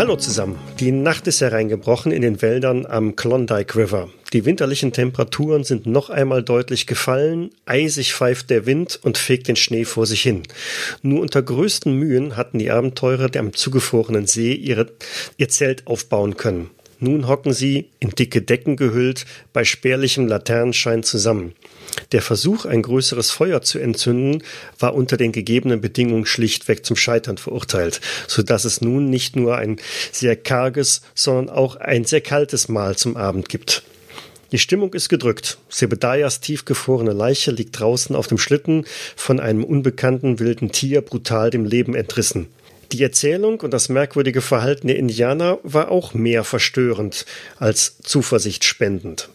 Hallo zusammen. Die Nacht ist hereingebrochen in den Wäldern am Klondike River. Die winterlichen Temperaturen sind noch einmal deutlich gefallen, eisig pfeift der Wind und fegt den Schnee vor sich hin. Nur unter größten Mühen hatten die Abenteurer am zugefrorenen See ihre, ihr Zelt aufbauen können. Nun hocken sie, in dicke Decken gehüllt, bei spärlichem Laternenschein zusammen. Der Versuch, ein größeres Feuer zu entzünden, war unter den gegebenen Bedingungen schlichtweg zum Scheitern verurteilt, so dass es nun nicht nur ein sehr karges, sondern auch ein sehr kaltes Mahl zum Abend gibt. Die Stimmung ist gedrückt. Sebedayas tiefgefrorene Leiche liegt draußen auf dem Schlitten, von einem unbekannten wilden Tier brutal dem Leben entrissen. Die Erzählung und das merkwürdige Verhalten der Indianer war auch mehr verstörend als zuversichtspendend.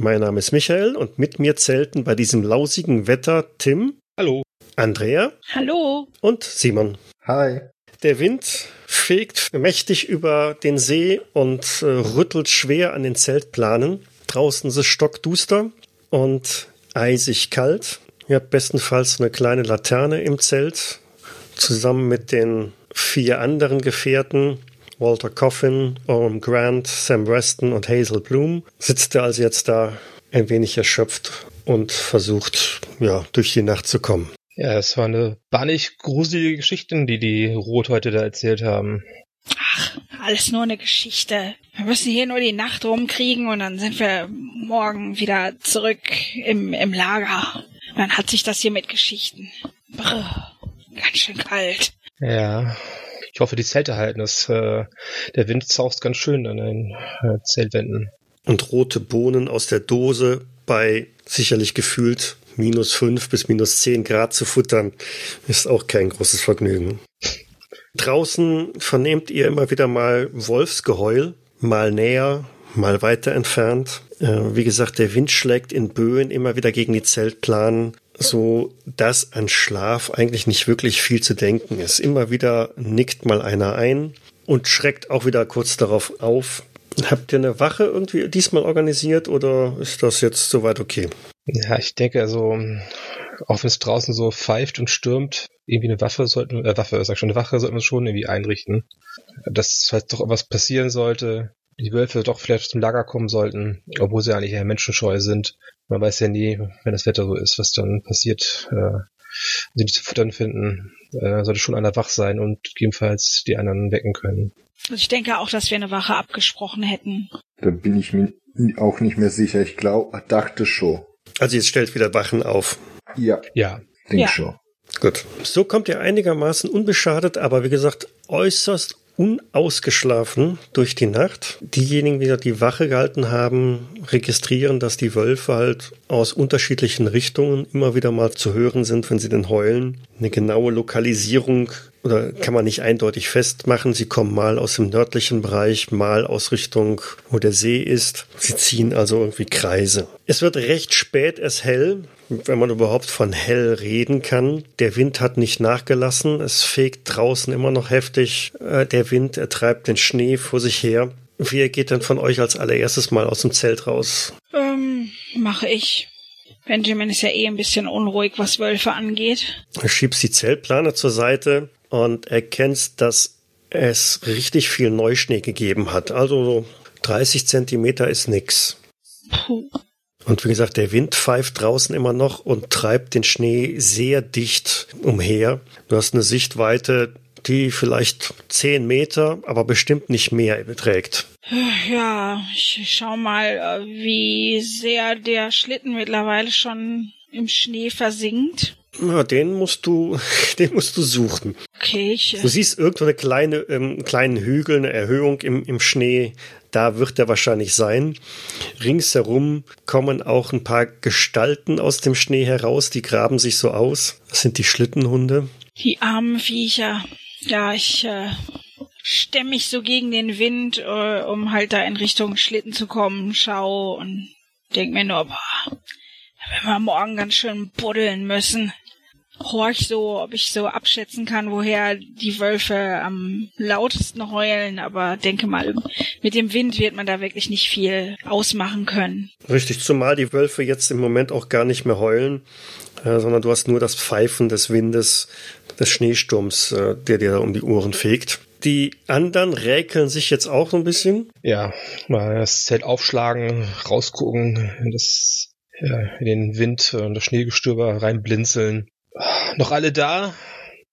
Mein Name ist Michael und mit mir zelten bei diesem lausigen Wetter Tim. Hallo. Andrea. Hallo. Und Simon. Hi. Der Wind fegt mächtig über den See und äh, rüttelt schwer an den Zeltplanen. Draußen ist es stockduster und eisig kalt. Ihr habt bestenfalls eine kleine Laterne im Zelt zusammen mit den vier anderen Gefährten Walter Coffin, Orm Grant, Sam Weston und Hazel Bloom, sitzt er also jetzt da ein wenig erschöpft und versucht, ja, durch die Nacht zu kommen. Ja, es war eine bannig gruselige Geschichte, die die Rot heute da erzählt haben. Ach, alles nur eine Geschichte. Wir müssen hier nur die Nacht rumkriegen und dann sind wir morgen wieder zurück im, im Lager. Dann hat sich das hier mit Geschichten. Brr, ganz schön kalt. Ja, ich hoffe, die Zelte halten es. Äh, der Wind zaust ganz schön an den äh, Zeltwänden. Und rote Bohnen aus der Dose bei sicherlich gefühlt minus fünf bis minus zehn Grad zu futtern, ist auch kein großes Vergnügen. Draußen vernehmt ihr immer wieder mal Wolfsgeheul, mal näher, mal weiter entfernt. Äh, wie gesagt, der Wind schlägt in Böen immer wieder gegen die Zeltplanen so dass an Schlaf eigentlich nicht wirklich viel zu denken ist. Immer wieder nickt mal einer ein und schreckt auch wieder kurz darauf auf. Habt ihr eine Wache irgendwie diesmal organisiert oder ist das jetzt soweit okay? Ja, ich denke also, auch wenn es draußen so pfeift und stürmt, irgendwie eine Waffe sollten, äh, Waffe, sag schon, eine Wache sollten wir schon irgendwie einrichten. Dass, falls doch irgendwas passieren sollte, die Wölfe doch vielleicht zum Lager kommen sollten, obwohl sie eigentlich eher menschenscheu sind, man weiß ja nie, wenn das Wetter so ist, was dann passiert. Äh, sie nicht zu futtern finden, äh, sollte schon einer wach sein und gegebenenfalls die anderen wecken können. Also ich denke auch, dass wir eine Wache abgesprochen hätten. Da bin ich mir auch nicht mehr sicher. Ich glaube, dachte schon. Also jetzt stellt wieder Wachen auf. Ja. Ja. Denk Ja. schon. Gut. So kommt ihr einigermaßen unbeschadet, aber wie gesagt, äußerst unausgeschlafen durch die Nacht. Diejenigen, die die Wache gehalten haben, registrieren, dass die Wölfe halt aus unterschiedlichen Richtungen immer wieder mal zu hören sind, wenn sie denn heulen. Eine genaue Lokalisierung oder kann man nicht eindeutig festmachen. Sie kommen mal aus dem nördlichen Bereich, mal aus Richtung, wo der See ist. Sie ziehen also irgendwie Kreise. Es wird recht spät erst hell, wenn man überhaupt von hell reden kann. Der Wind hat nicht nachgelassen. Es fegt draußen immer noch heftig. Äh, Der Wind, er treibt den Schnee vor sich her. Wer geht denn von euch als allererstes mal aus dem Zelt raus? Ähm, mache ich. Benjamin ist ja eh ein bisschen unruhig, was Wölfe angeht. Du schiebst die Zeltplane zur Seite und erkennst, dass es richtig viel Neuschnee gegeben hat. Also so 30 Zentimeter ist nix. Puh. Und wie gesagt, der Wind pfeift draußen immer noch und treibt den Schnee sehr dicht umher. Du hast eine Sichtweite, die vielleicht 10 Meter, aber bestimmt nicht mehr beträgt. Ja, ich schau mal, äh, wie sehr der Schlitten mittlerweile schon im Schnee versinkt. Ja, den musst du, den musst du suchen. Okay, ich, Du äh, siehst irgendwo eine kleine, ähm, kleinen Hügel, eine Erhöhung im, im Schnee. Da wird er wahrscheinlich sein. Ringsherum kommen auch ein paar Gestalten aus dem Schnee heraus, die graben sich so aus. Das sind die Schlittenhunde. die armen Viecher. Ja, ich äh, stemm mich so gegen den Wind, äh, um halt da in Richtung Schlitten zu kommen, schau und denk mir nur, boah, wir morgen ganz schön buddeln müssen. Horch so, ob ich so abschätzen kann, woher die Wölfe am lautesten heulen, aber denke mal, mit dem Wind wird man da wirklich nicht viel ausmachen können. Richtig, zumal die Wölfe jetzt im Moment auch gar nicht mehr heulen, äh, sondern du hast nur das Pfeifen des Windes, des Schneesturms, äh, der dir da um die Ohren fegt. Die anderen räkeln sich jetzt auch so ein bisschen. Ja, mal das Zelt aufschlagen, rausgucken, in, das, ja, in den Wind und das Schneegestöber reinblinzeln. Noch alle da?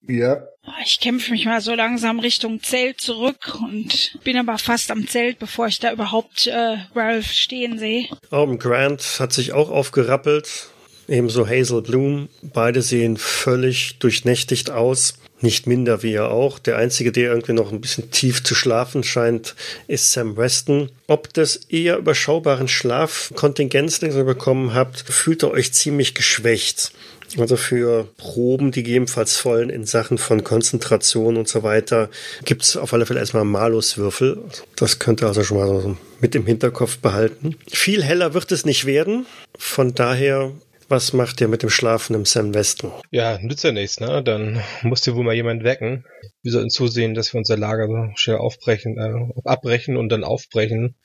Ja. Ich kämpfe mich mal so langsam Richtung Zelt zurück und bin aber fast am Zelt, bevor ich da überhaupt äh, Ralph stehen sehe. Oben Grant hat sich auch aufgerappelt, ebenso Hazel Bloom. Beide sehen völlig durchnächtigt aus. Nicht minder wie er auch. Der einzige, der irgendwie noch ein bisschen tief zu schlafen scheint, ist Sam Weston. Ob des eher überschaubaren Schlafkontingenz, den ihr bekommen habt, fühlt ihr euch ziemlich geschwächt. Also für Proben, die gegebenenfalls vollen in Sachen von Konzentration und so weiter, gibt's auf alle Fälle erstmal Maluswürfel. Das könnt ihr also schon mal so mit im Hinterkopf behalten. Viel heller wird es nicht werden. Von daher was macht ihr mit dem schlafenden Sam Weston? Ja, nützt ja nichts, ne? Dann muss ihr wohl mal jemand wecken. Wir sollten zusehen, dass wir unser Lager so schnell aufbrechen, äh, abbrechen und dann aufbrechen.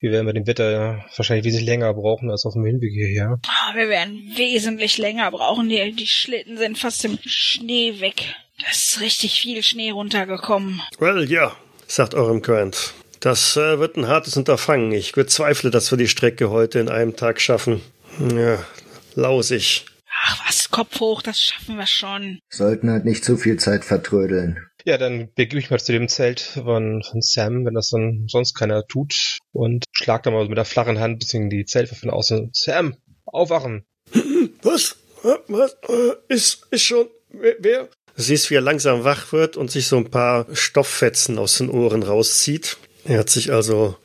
Wir werden bei dem Wetter wahrscheinlich wesentlich länger brauchen als auf dem Hinweg hierher. Ah, wir werden wesentlich länger brauchen. Die, die Schlitten sind fast im Schnee weg. Da ist richtig viel Schnee runtergekommen. Well, ja, sagt eurem Grant. Das äh, wird ein hartes Unterfangen. Ich bezweifle, dass wir die Strecke heute in einem Tag schaffen. Ja, lausig. Ach was, Kopf hoch, das schaffen wir schon. Sollten halt nicht zu viel Zeit vertrödeln. Ja, dann begebe ich mal zu dem Zelt von, von Sam, wenn das dann sonst keiner tut, und schlag da mal mit der flachen Hand ein bisschen die Zeltwaffe von außen. Sam, aufwachen! Was? Was? Äh, ist, ist schon. Wer? wer? Du siehst, wie er langsam wach wird und sich so ein paar Stofffetzen aus den Ohren rauszieht. Er hat sich also,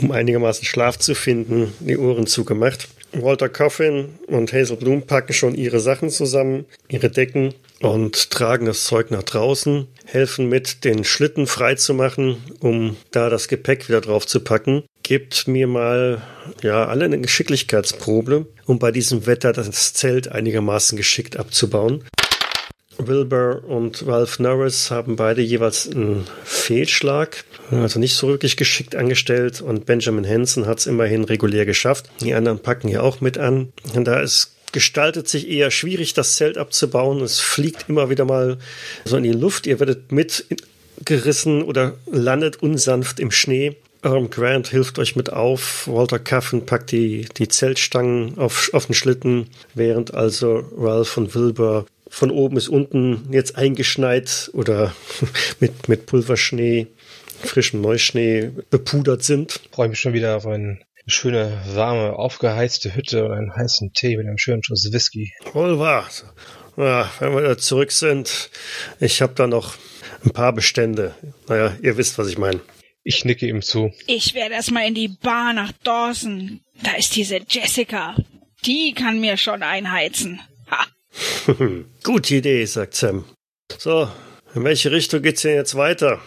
um einigermaßen Schlaf zu finden, die Ohren zugemacht. Walter Coffin und Hazel Bloom packen schon ihre Sachen zusammen, ihre Decken und tragen das Zeug nach draußen, helfen mit, den Schlitten freizumachen, um da das Gepäck wieder drauf zu packen. Gebt mir mal, ja, alle eine Geschicklichkeitsprobe, um bei diesem Wetter das Zelt einigermaßen geschickt abzubauen. Wilbur und Ralph Norris haben beide jeweils einen Fehlschlag, also nicht so wirklich geschickt angestellt und Benjamin Hansen hat es immerhin regulär geschafft. Die anderen packen hier auch mit an. Da ist gestaltet sich eher schwierig, das Zelt abzubauen. Es fliegt immer wieder mal so in die Luft. Ihr werdet mitgerissen oder landet unsanft im Schnee. Irm Grant hilft euch mit auf. Walter Caffen packt die, die Zeltstangen auf, auf den Schlitten, während also Ralph und Wilbur von oben bis unten jetzt eingeschneit oder mit, mit Pulverschnee, frischem Neuschnee bepudert sind. Freue mich schon wieder auf eine schöne, warme, aufgeheizte Hütte und einen heißen Tee mit einem schönen Schuss Whisky. Wohl wahr. Ja, wenn wir da zurück sind, ich habe da noch ein paar Bestände. Naja, ihr wisst, was ich meine. Ich nicke ihm zu. Ich werde erstmal in die Bar nach Dawson. Da ist diese Jessica. Die kann mir schon einheizen. Ha. Gute Idee, sagt Sam. So, in welche Richtung geht's denn jetzt weiter?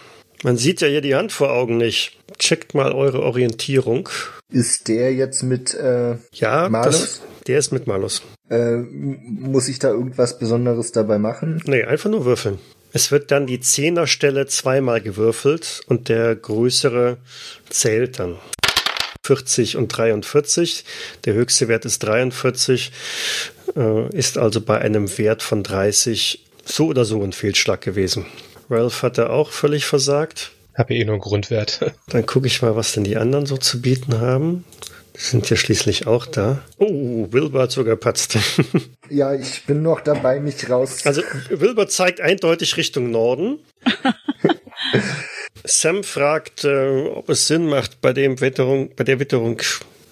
Man sieht ja hier die Hand vor Augen nicht. Checkt mal eure Orientierung. Ist der jetzt mit äh, Ja, Malus? das, der ist mit Malus. Äh, muss ich da irgendwas Besonderes dabei machen? Nee, einfach nur würfeln. Es wird dann die Zehnerstelle zweimal gewürfelt und der größere zählt dann. 40 und 43. Der höchste Wert ist 43, äh, ist also bei einem Wert von 30 so oder so ein Fehlschlag gewesen. Ralph hatte auch völlig versagt. Habe eh nur einen Grundwert. Dann gucke ich mal, was denn die anderen so zu bieten haben. Sind ja schließlich auch da. Oh, Wilbur hat sogar patzt. Ja, ich bin noch dabei, mich raus. Also Wilbur zeigt eindeutig Richtung Norden. Sam fragt, äh, ob es Sinn macht, bei dem Witterung, bei der Witterung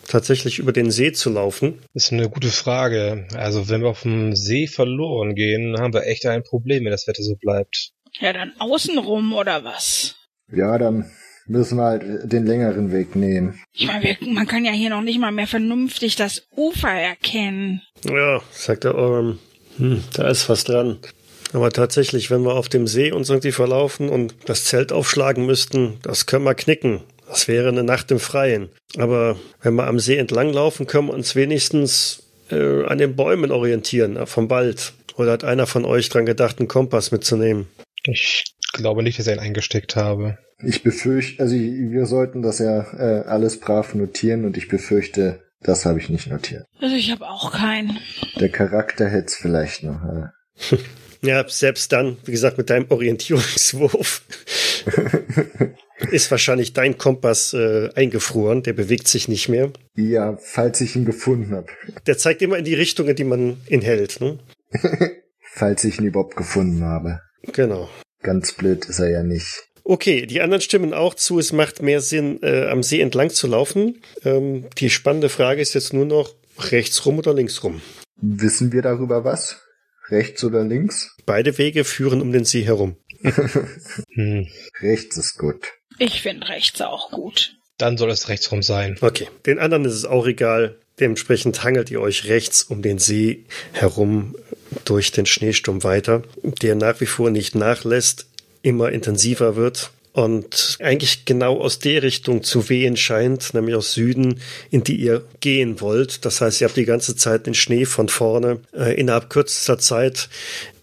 tatsächlich über den See zu laufen. Das ist eine gute Frage. Also, wenn wir auf dem See verloren gehen, haben wir echt ein Problem, wenn das Wetter so bleibt. Ja, dann außenrum oder was? ja, dann müssen wir halt den längeren Weg nehmen. Ich meine, man kann ja hier noch nicht mal mehr vernünftig das Ufer erkennen. Ja, sagt der Orm. Hm, da ist was dran. Aber tatsächlich, wenn wir auf dem See uns irgendwie verlaufen und das Zelt aufschlagen müssten, das können wir knicken. Das wäre eine Nacht im Freien. Aber wenn wir am See entlang laufen, können wir uns wenigstens äh, an den Bäumen orientieren, äh, vom Wald? Oder hat einer von euch dran gedacht, einen Kompass mitzunehmen? Ich glaube nicht, dass ich ihn eingesteckt habe. Ich befürchte, also wir sollten das ja äh, alles brav notieren und ich befürchte, das habe ich nicht notiert. Also ich habe auch keinen. Der Charakter hätte es vielleicht noch. Äh. Ja, selbst dann, wie gesagt, mit deinem Orientierungswurf ist wahrscheinlich dein Kompass äh, eingefroren. Der bewegt sich nicht mehr. Ja, falls ich ihn gefunden habe. Der zeigt immer in die Richtung, in die man ihn hält. Ne? falls ich ihn überhaupt gefunden habe. Genau. Ganz blöd ist er ja nicht. Okay, die anderen stimmen auch zu, es macht mehr Sinn, äh, am See entlang zu laufen. Ähm, die spannende Frage ist jetzt nur noch, rechts rum oder links rum? Wissen wir darüber was? Rechts oder links? Beide Wege führen um den See herum. hm. Rechts ist gut. Ich finde rechts auch gut. Dann soll es rechts rum sein. Okay, den anderen ist es auch egal. Dementsprechend hangelt ihr euch rechts um den See herum durch den Schneesturm weiter, der nach wie vor nicht nachlässt, immer intensiver wird und eigentlich genau aus der Richtung zu wehen scheint, nämlich aus Süden, in die ihr gehen wollt. Das heißt, ihr habt die ganze Zeit den Schnee von vorne. Äh, innerhalb kürzester Zeit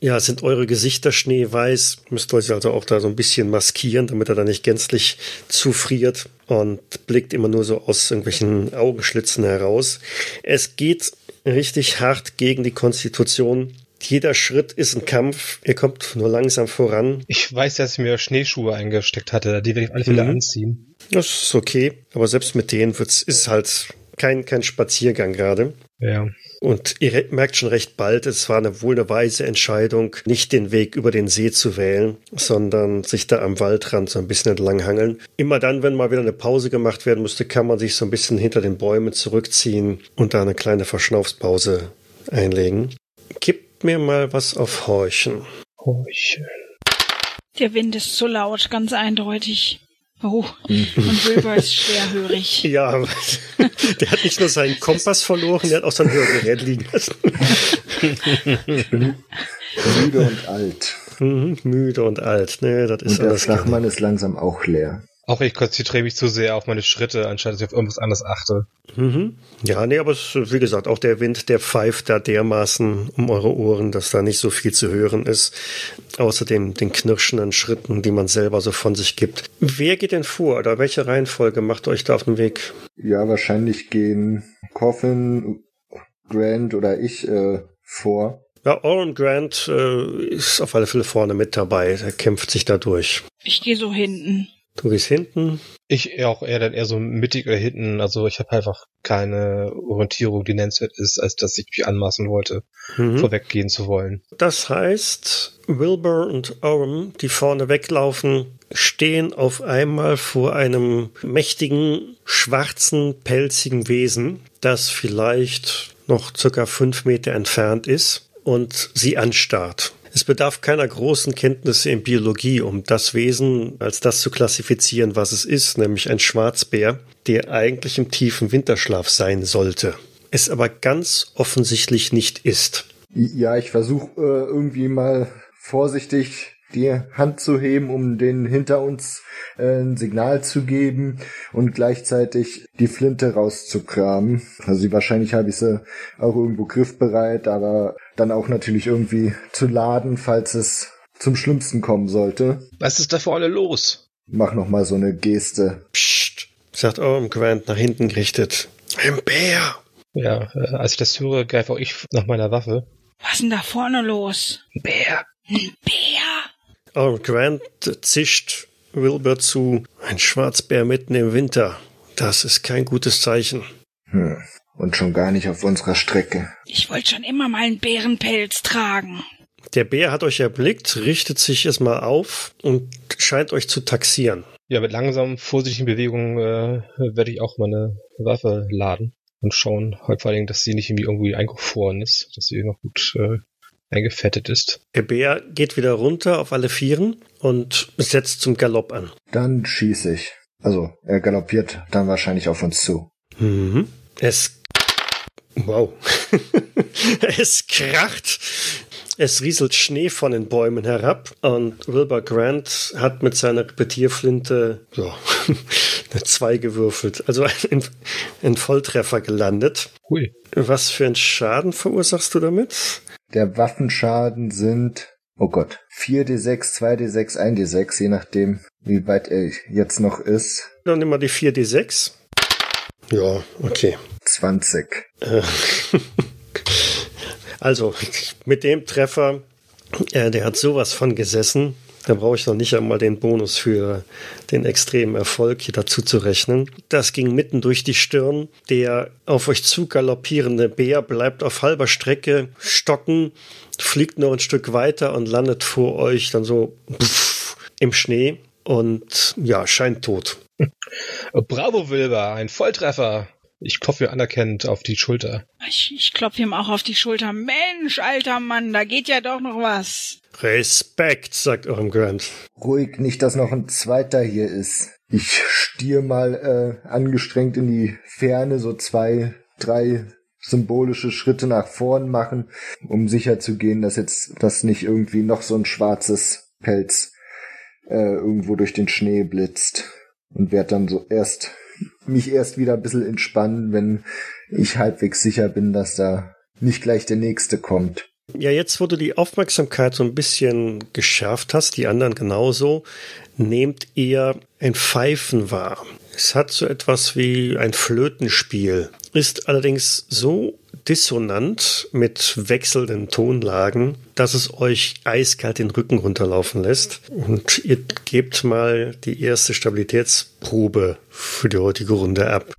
ja, sind eure Gesichter schneeweiß. Müsst euch also auch da so ein bisschen maskieren, damit er da nicht gänzlich zufriert und blickt immer nur so aus irgendwelchen Augenschlitzen heraus. Es geht richtig hart gegen die Konstitution jeder Schritt ist ein Kampf. Ihr kommt nur langsam voran. Ich weiß, dass ich mir Schneeschuhe eingesteckt hatte. Die werde ich alle mhm. anziehen. Das ist okay. Aber selbst mit denen wird's, ist halt kein, kein Spaziergang gerade. Ja. Und ihr merkt schon recht bald, es war eine wohl eine weise Entscheidung, nicht den Weg über den See zu wählen, sondern sich da am Waldrand so ein bisschen entlanghangeln. Immer dann, wenn mal wieder eine Pause gemacht werden musste, kann man sich so ein bisschen hinter den Bäumen zurückziehen und da eine kleine Verschnaufspause einlegen. Kippt mir mal was auf Horchen. Horchen. Der Wind ist zu laut, ganz eindeutig. Oh, und Wilbur ist schwerhörig. Ja, der hat nicht nur seinen Kompass verloren, der hat auch sein Hörgerät liegen lassen. müde und alt. Mhm, müde und alt, ne, das ist und der Flachmann ist langsam auch leer. Auch ich konzentriere mich zu sehr auf meine Schritte, anstatt dass ich auf irgendwas anderes achte. Mhm. Ja, nee, aber es, wie gesagt, auch der Wind, der pfeift da dermaßen um eure Ohren, dass da nicht so viel zu hören ist. Außerdem den knirschenden Schritten, die man selber so von sich gibt. Wer geht denn vor oder welche Reihenfolge macht euch da auf den Weg? Ja, wahrscheinlich gehen Coffin, Grant oder ich äh, vor. Ja, Oren Grant äh, ist auf alle Fälle vorne mit dabei. Er kämpft sich da durch. Ich gehe so hinten. Du gehst hinten. Ich auch eher dann eher so mittig oder hinten. Also ich habe einfach keine Orientierung, die nennenswert ist, als dass ich mich anmaßen wollte, mhm. vorweggehen zu wollen. Das heißt, Wilbur und Orm, die vorne weglaufen, stehen auf einmal vor einem mächtigen, schwarzen, pelzigen Wesen, das vielleicht noch circa fünf Meter entfernt ist und sie anstarrt. Es bedarf keiner großen Kenntnisse in Biologie, um das Wesen als das zu klassifizieren, was es ist, nämlich ein Schwarzbär, der eigentlich im tiefen Winterschlaf sein sollte, es aber ganz offensichtlich nicht ist. Ja, ich versuche äh, irgendwie mal vorsichtig die Hand zu heben, um den hinter uns äh, ein Signal zu geben und gleichzeitig die Flinte rauszukramen. Also wahrscheinlich habe ich sie auch irgendwo griffbereit, aber dann auch natürlich irgendwie zu laden, falls es zum Schlimmsten kommen sollte. Was ist da vorne los? Mach noch mal so eine Geste. Psst, sagt Orm Grant nach hinten gerichtet. Ein Bär! Ja, äh, als ich das höre, greife auch ich nach meiner Waffe. Was ist denn da vorne los? Ein Bär! Ein Bär! Orm Grant zischt Wilbur zu. Ein Schwarzbär mitten im Winter. Das ist kein gutes Zeichen. Hm. Und schon gar nicht auf unserer Strecke. Ich wollte schon immer mal einen Bärenpelz tragen. Der Bär hat euch erblickt, richtet sich erstmal auf und scheint euch zu taxieren. Ja, mit langsamen, vorsichtigen Bewegungen äh, werde ich auch meine Waffe laden und schauen, halt vor allem, dass sie nicht irgendwie irgendwie eingefroren ist, dass sie noch gut äh, eingefettet ist. Der Bär geht wieder runter auf alle Vieren und setzt zum Galopp an. Dann schieße ich. Also, er galoppiert dann wahrscheinlich auf uns zu. Mhm. Es Wow. es kracht. Es rieselt Schnee von den Bäumen herab und Wilbur Grant hat mit seiner Repetierflinte ja, Zwei gewürfelt. Also ein, ein Volltreffer gelandet. Hui. Was für einen Schaden verursachst du damit? Der Waffenschaden sind, oh Gott, 4d6, 2d6, 1d6, je nachdem, wie weit er jetzt noch ist. Dann nimm mal die 4d6. Ja, okay. 20. Äh, Also, mit dem Treffer, äh, der hat sowas von gesessen. Da brauche ich noch nicht einmal den Bonus für den extremen Erfolg hier dazu zu rechnen. Das ging mitten durch die Stirn. Der auf euch zu galoppierende Bär bleibt auf halber Strecke stocken, fliegt noch ein Stück weiter und landet vor euch dann so pff, im Schnee und ja, scheint tot. Bravo, Wilber, ein Volltreffer. Ich klopfe anerkennend auf die Schulter. Ich, ich klopfe ihm auch auf die Schulter. Mensch, alter Mann, da geht ja doch noch was. Respekt, sagt eurem Grant. Ruhig, nicht, dass noch ein zweiter hier ist. Ich stier mal äh, angestrengt in die Ferne, so zwei, drei symbolische Schritte nach vorn machen, um sicher zu gehen, dass jetzt das nicht irgendwie noch so ein schwarzes Pelz äh, irgendwo durch den Schnee blitzt und werd dann so erst mich erst wieder ein bisschen entspannen, wenn ich halbwegs sicher bin, dass da nicht gleich der nächste kommt. Ja, jetzt, wo du die Aufmerksamkeit so ein bisschen geschärft hast, die anderen genauso, nehmt ihr ein Pfeifen wahr. Es hat so etwas wie ein Flötenspiel, ist allerdings so dissonant mit wechselnden Tonlagen, dass es euch eiskalt den Rücken runterlaufen lässt. Und ihr gebt mal die erste Stabilitätsprobe für die heutige Runde ab.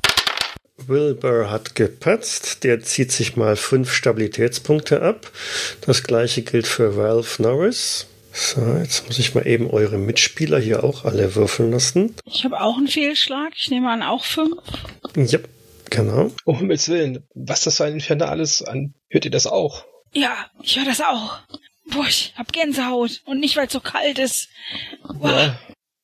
Wilbur hat gepatzt. Der zieht sich mal fünf Stabilitätspunkte ab. Das gleiche gilt für Ralph Norris. So, jetzt muss ich mal eben eure Mitspieler hier auch alle würfeln lassen. Ich habe auch einen Fehlschlag. Ich nehme an, auch fünf. Ja, genau. Um Himmels Willen, was das für ein Infernales an. Hört ihr das auch? Ja, ich höre das auch. Boah, ich hab Gänsehaut. Und nicht, weil es so kalt ist. Boah. Ja,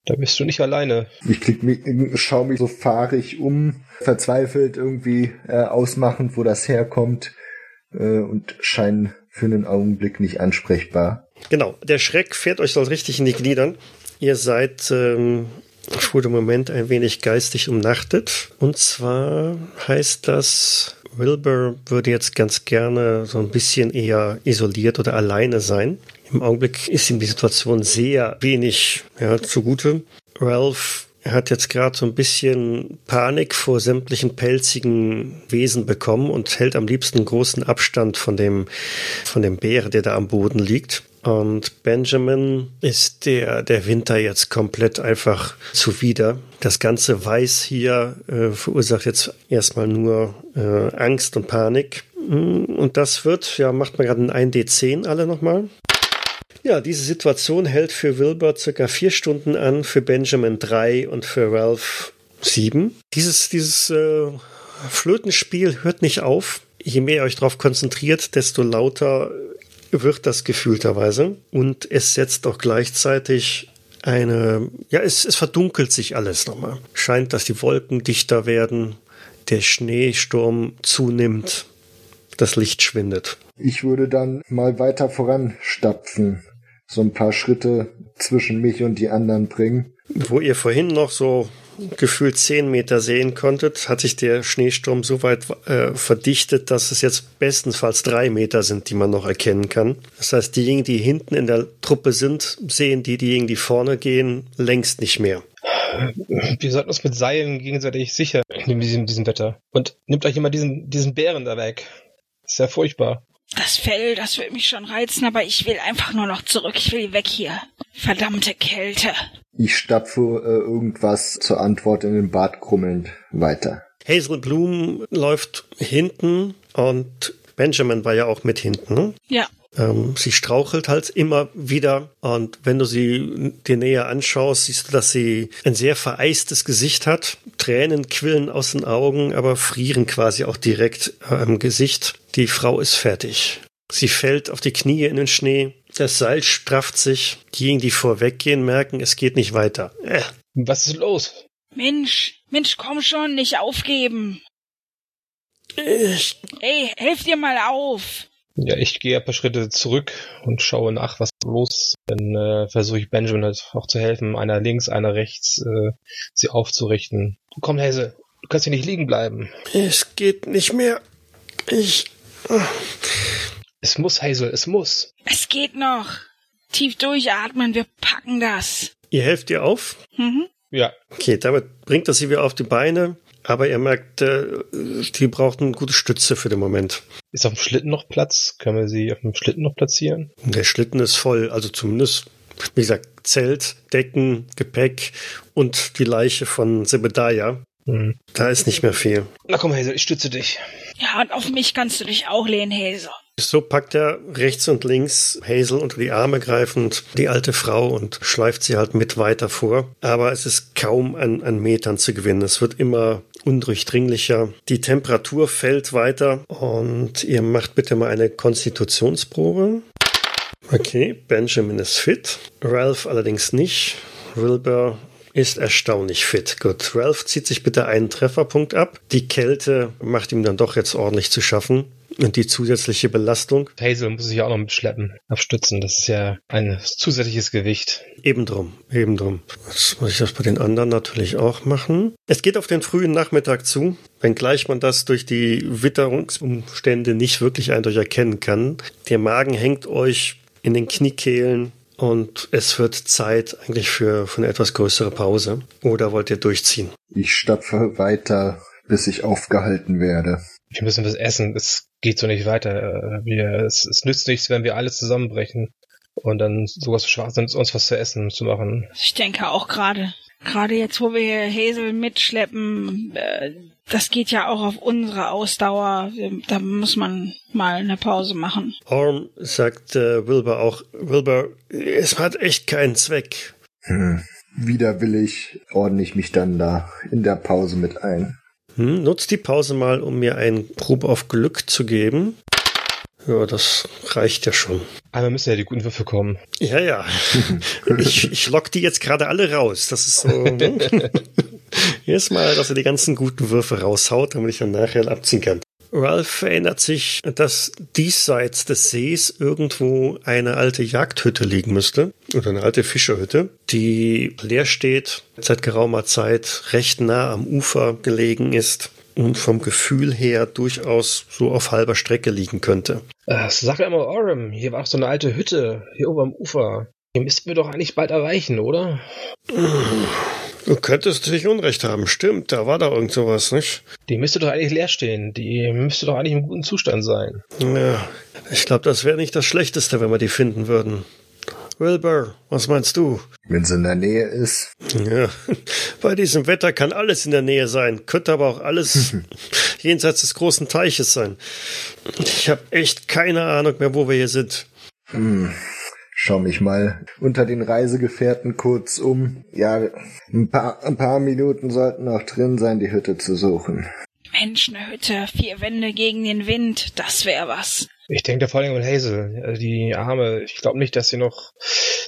da bist du nicht alleine. Ich klick mich, schau mich so fahrig um, verzweifelt irgendwie äh, ausmachend, wo das herkommt äh, und scheinen für einen Augenblick nicht ansprechbar. Genau, der Schreck fährt euch so richtig in die Gliedern. Ihr seid ähm, für den Moment ein wenig geistig umnachtet. Und zwar heißt das, Wilbur würde jetzt ganz gerne so ein bisschen eher isoliert oder alleine sein. Im Augenblick ist ihm die Situation sehr wenig ja, zugute. Ralph hat jetzt gerade so ein bisschen Panik vor sämtlichen pelzigen Wesen bekommen und hält am liebsten großen Abstand von dem, von dem Bär, der da am Boden liegt. Und Benjamin ist der, der Winter jetzt komplett einfach zuwider. Das ganze Weiß hier äh, verursacht jetzt erstmal nur äh, Angst und Panik. Und das wird, ja, macht man gerade ein 1D10 alle nochmal. Ja, diese Situation hält für Wilbur circa vier Stunden an, für Benjamin drei und für Ralph sieben. Dieses, dieses äh, Flötenspiel hört nicht auf. Je mehr ihr euch darauf konzentriert, desto lauter wird das gefühlterweise. Und es setzt auch gleichzeitig eine, ja, es, es verdunkelt sich alles nochmal. Scheint, dass die Wolken dichter werden, der Schneesturm zunimmt, das Licht schwindet. Ich würde dann mal weiter voranstapfen, so ein paar Schritte zwischen mich und die anderen bringen. Wo ihr vorhin noch so gefühlt zehn Meter sehen konntet, hat sich der Schneesturm so weit äh, verdichtet, dass es jetzt bestenfalls drei Meter sind, die man noch erkennen kann. Das heißt, diejenigen, die hinten in der Truppe sind, sehen die, diejenigen, die vorne gehen, längst nicht mehr. Wir sollten uns mit Seilen gegenseitig sicher in diesem, diesem Wetter. Und nimmt euch immer diesen, diesen Bären da weg. Ist ja furchtbar. Das Fell, das wird mich schon reizen, aber ich will einfach nur noch zurück. Ich will weg hier. Verdammte Kälte. Ich stapfe äh, irgendwas zur Antwort in den Bart krummelnd weiter. Hazel Bloom läuft hinten und Benjamin war ja auch mit hinten. Ne? Ja. Ähm, sie strauchelt halt immer wieder und wenn du sie dir näher anschaust, siehst du, dass sie ein sehr vereistes Gesicht hat. Tränen quillen aus den Augen, aber frieren quasi auch direkt äh, im Gesicht. Die Frau ist fertig. Sie fällt auf die Knie in den Schnee. Das Seil strafft sich. Diejenigen, die vorweggehen, merken, es geht nicht weiter. Äh. Was ist los? Mensch, Mensch, komm schon, nicht aufgeben. Ich, Ey, helf dir mal auf. Ja, ich gehe ein paar Schritte zurück und schaue nach, was los ist. Dann äh, versuche ich Benjamin halt auch zu helfen, einer links, einer rechts, äh, sie aufzurichten. Komm, Hazel, du kannst hier nicht liegen bleiben. Es geht nicht mehr. Ich. Es muss, Hazel, es muss. Es geht noch. Tief durchatmen, wir packen das. Ihr helft ihr auf? Mhm. Ja, Okay, damit bringt er sie wieder auf die Beine. Aber ihr merkt, äh, die braucht eine gute Stütze für den Moment. ist auf dem Schlitten noch Platz? Können wir sie auf dem Schlitten noch platzieren? Der Schlitten ist voll, also zumindest, wie gesagt, Zelt, Decken, Gepäck und die Leiche von Zebediah. Hm. Da ist nicht mehr viel. Na komm, Hazel, ich stütze dich. Ja, und auf mich kannst du dich auch lehnen, Hazel. So packt er rechts und links Hazel unter die Arme greifend die alte Frau und schleift sie halt mit weiter vor. Aber es ist kaum an, an Metern zu gewinnen. Es wird immer undurchdringlicher. Die Temperatur fällt weiter und ihr macht bitte mal eine Konstitutionsprobe. Okay, Benjamin ist fit, Ralph allerdings nicht. Wilbur ist erstaunlich fit. Gut, Ralph zieht sich bitte einen Trefferpunkt ab. Die Kälte macht ihm dann doch jetzt ordentlich zu schaffen. Und die zusätzliche Belastung Hazel muss sich ja auch noch mitschleppen, abstützen. Das ist ja ein zusätzliches Gewicht. Eben drum, eben drum. Jetzt muss ich das bei den anderen natürlich auch machen. Es geht auf den frühen Nachmittag zu, wenngleich man das durch die Witterungsumstände nicht wirklich eindeutig erkennen kann. Der Magen hängt euch in den Kniekehlen und es wird Zeit eigentlich für, für eine etwas größere Pause. Oder wollt ihr durchziehen? Ich stapfe weiter, bis ich aufgehalten werde. Wir müssen was essen. Es geht so nicht weiter. Äh, Wir, es, es nützt nichts, wenn wir alles zusammenbrechen und dann sowas schwach sind, uns was zu essen zu machen. Ich denke auch gerade. Gerade jetzt, wo wir hier Hazel mitschleppen, äh, das geht ja auch auf unsere Ausdauer. Da muss man mal eine Pause machen. Orm sagt äh, Wilbur auch, Wilbur, es hat echt keinen Zweck. Hm. Widerwillig ordne ich mich dann da in der Pause mit ein. Hm, nutzt die Pause mal, um mir ein Probe auf Glück zu geben. Ja, das reicht ja schon. Aber müssen ja die guten Würfe kommen. Ja, ja. Ich, ich lock die jetzt gerade alle raus. Das ist so. Ne? Jedes Mal, dass er die ganzen guten Würfe raushaut, damit ich dann nachher abziehen kann. Ralph erinnert sich, dass diesseits des Sees irgendwo eine alte Jagdhütte liegen müsste. Oder eine alte Fischerhütte, die leer steht, seit geraumer Zeit recht nah am Ufer gelegen ist und vom Gefühl her durchaus so auf halber Strecke liegen könnte. Äh, sag mir mal, Orem, hier war doch so eine alte Hütte, hier oben am Ufer. Die müssten wir doch eigentlich bald erreichen, oder? Du könntest nicht Unrecht haben, stimmt, da war da irgend sowas, nicht? Die müsste doch eigentlich leer stehen. Die müsste doch eigentlich im guten Zustand sein. Ja, ich glaube, das wäre nicht das Schlechteste, wenn wir die finden würden. Wilbur, was meinst du? Wenn sie in der Nähe ist. Ja, bei diesem Wetter kann alles in der Nähe sein, könnte aber auch alles jenseits des großen Teiches sein. Ich habe echt keine Ahnung mehr, wo wir hier sind. Hm. Schau mich mal unter den Reisegefährten kurz um. Ja, ein paar, ein paar Minuten sollten noch drin sein, die Hütte zu suchen. Mensch, eine Hütte, vier Wände gegen den Wind, das wäre was. Ich denke da vor allem an Hazel, äh, die Arme. Ich glaube nicht, dass sie noch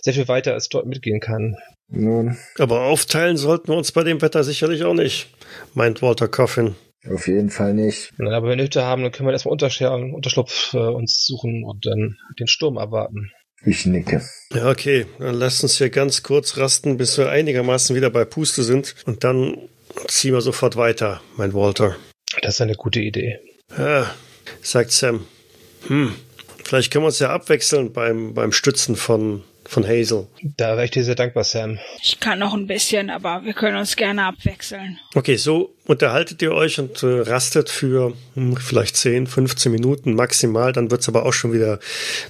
sehr viel weiter als dort mitgehen kann. Nun, Aber aufteilen sollten wir uns bei dem Wetter sicherlich auch nicht, meint Walter Coffin. auf jeden Fall nicht. Na, Aber wenn wir eine Hütte haben, dann können wir erstmal Unterschlupf äh, uns suchen und dann den Sturm abwarten. Ich nicke. Ja, okay, dann lasst uns hier ganz kurz rasten, bis wir einigermaßen wieder bei Puste sind und dann ziehen wir sofort weiter, meint Walter. Das ist eine gute Idee. Ja, sagt Sam. Hm, vielleicht können wir uns ja abwechseln beim, beim Stützen von, von Hazel. Da wäre ich dir sehr dankbar, Sam. Ich kann noch ein bisschen, aber wir können uns gerne abwechseln. Okay, so unterhaltet ihr euch und äh, rastet für hm, vielleicht 10, 15 Minuten maximal. Dann wird's aber auch schon wieder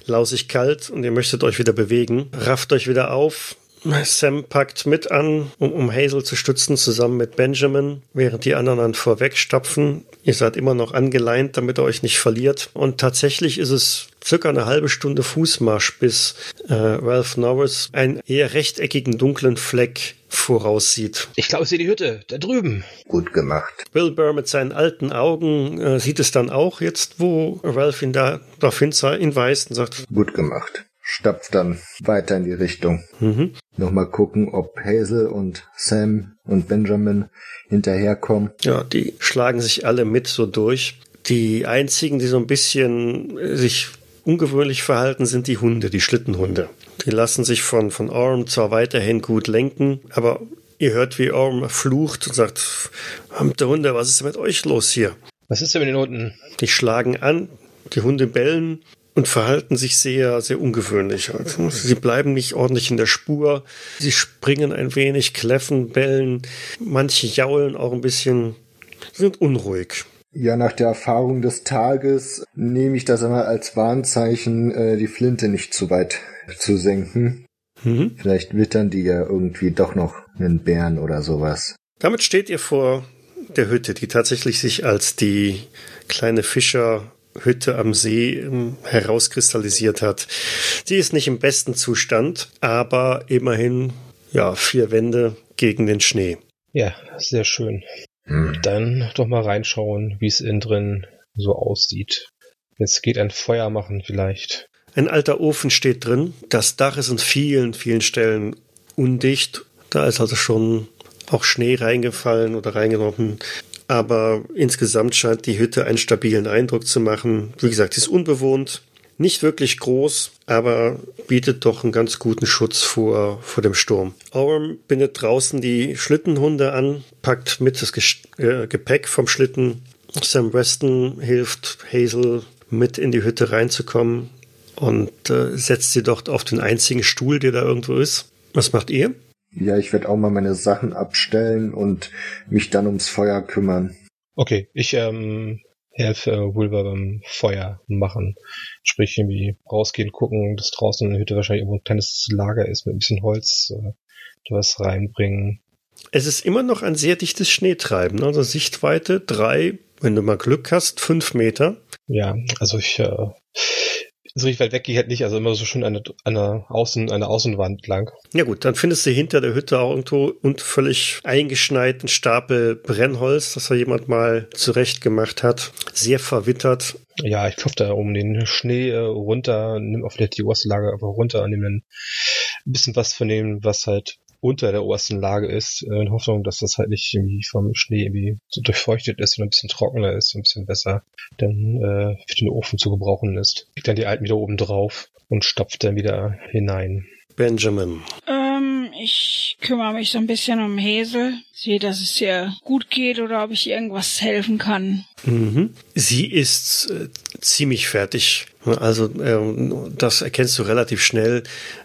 lausig kalt und ihr möchtet euch wieder bewegen. Rafft euch wieder auf. Sam packt mit an, um, um Hazel zu stützen, zusammen mit Benjamin, während die anderen dann vorwegstapfen. Ihr seid immer noch angeleint, damit ihr euch nicht verliert. Und tatsächlich ist es circa eine halbe Stunde Fußmarsch, bis äh, Ralph Norris einen eher rechteckigen dunklen Fleck voraussieht. Ich glaube, ich sehe die Hütte. Da drüben. Gut gemacht. Wilbur mit seinen alten Augen äh, sieht es dann auch jetzt, wo Ralph ihn da darauf hinweist und sagt, Gut gemacht. Stapf dann weiter in die Richtung. mhm. Nochmal gucken, ob Hazel und Sam und Benjamin hinterherkommen. ja, die schlagen sich alle mit so durch. Die einzigen, die so ein bisschen äh, sich ungewöhnlich verhalten sind die Hunde, die Schlittenhunde. Die lassen sich von, von Orm zwar weiterhin gut lenken, aber ihr hört, wie Orm flucht und sagt, der Hunde, was ist mit euch los hier? Was ist denn mit den Hunden? Die schlagen an, die Hunde bellen und verhalten sich sehr, sehr ungewöhnlich. Sie bleiben nicht ordentlich in der Spur. Sie springen ein wenig, kläffen, bellen. Manche jaulen auch ein bisschen, sind unruhig. Ja, nach der Erfahrung des Tages nehme ich das einmal als Warnzeichen, äh, die Flinte nicht zu weit zu senken. Mhm. Vielleicht wittern die ja irgendwie doch noch einen Bären oder sowas. Damit steht ihr vor der Hütte, die tatsächlich sich als die kleine Fischerhütte am See ähm, herauskristallisiert hat. Sie ist nicht im besten Zustand, aber immerhin ja vier Wände gegen den Schnee. Ja, sehr schön. Hm. Dann doch mal reinschauen, wie es innen drin so aussieht. Jetzt geht ein Feuer machen vielleicht. Ein alter Ofen steht drin. Das Dach ist an vielen, vielen Stellen undicht. Da ist also schon auch Schnee reingefallen oder reingenommen. Aber insgesamt scheint die Hütte einen stabilen Eindruck zu machen. Wie gesagt, sie ist unbewohnt, nicht wirklich groß, aber bietet doch einen ganz guten Schutz vor, vor dem Sturm. Orm bindet draußen die Schlittenhunde an, packt mit das äh, Gepäck vom Schlitten. Sam Weston hilft Hazel mit in die Hütte reinzukommen und äh, setzt sie dort auf den einzigen Stuhl, der da irgendwo ist. Was macht ihr? Ja, ich werde auch mal meine Sachen abstellen und mich dann ums Feuer kümmern. Okay, ich ähm, helfe Wilbur beim Feuer machen. Sprich, irgendwie rausgehen, gucken, dass draußen in der Hütte wahrscheinlich irgendwo ein kleines Lager ist mit ein bisschen Holz, äh, was reinbringen. Es ist immer noch ein sehr dichtes Schneetreiben. Also Sichtweite drei, wenn du mal Glück hast, fünf Meter. Ja, also ich äh, so richtig weit weg geht halt nicht, also immer so schön an der, Außen, der Außenwand lang. Ja gut, dann findest du hinter der Hütte auch irgendwo und völlig eingeschneiten Stapel Brennholz, das da jemand mal zurecht gemacht hat. Sehr verwittert. Ja, ich klopfe da um den Schnee äh, runter, nimm auch vielleicht die oberste Lage einfach runter, nimm ein bisschen was von dem, was halt unter der obersten Lage ist, äh, in Hoffnung, dass das halt nicht irgendwie vom Schnee irgendwie so durchfeuchtet ist und ein bisschen trockener ist, und ein bisschen besser dann äh, für den Ofen zu gebrauchen ist. Legt dann die alten wieder oben drauf und stopft dann wieder hinein. Benjamin. Ähm, ich kümmere mich so ein bisschen um Häsel. Sehe, dass es ihr gut geht oder ob ich irgendwas helfen kann. Mhm. Sie ist äh, ziemlich fertig. Also äh, das erkennst du relativ schnell.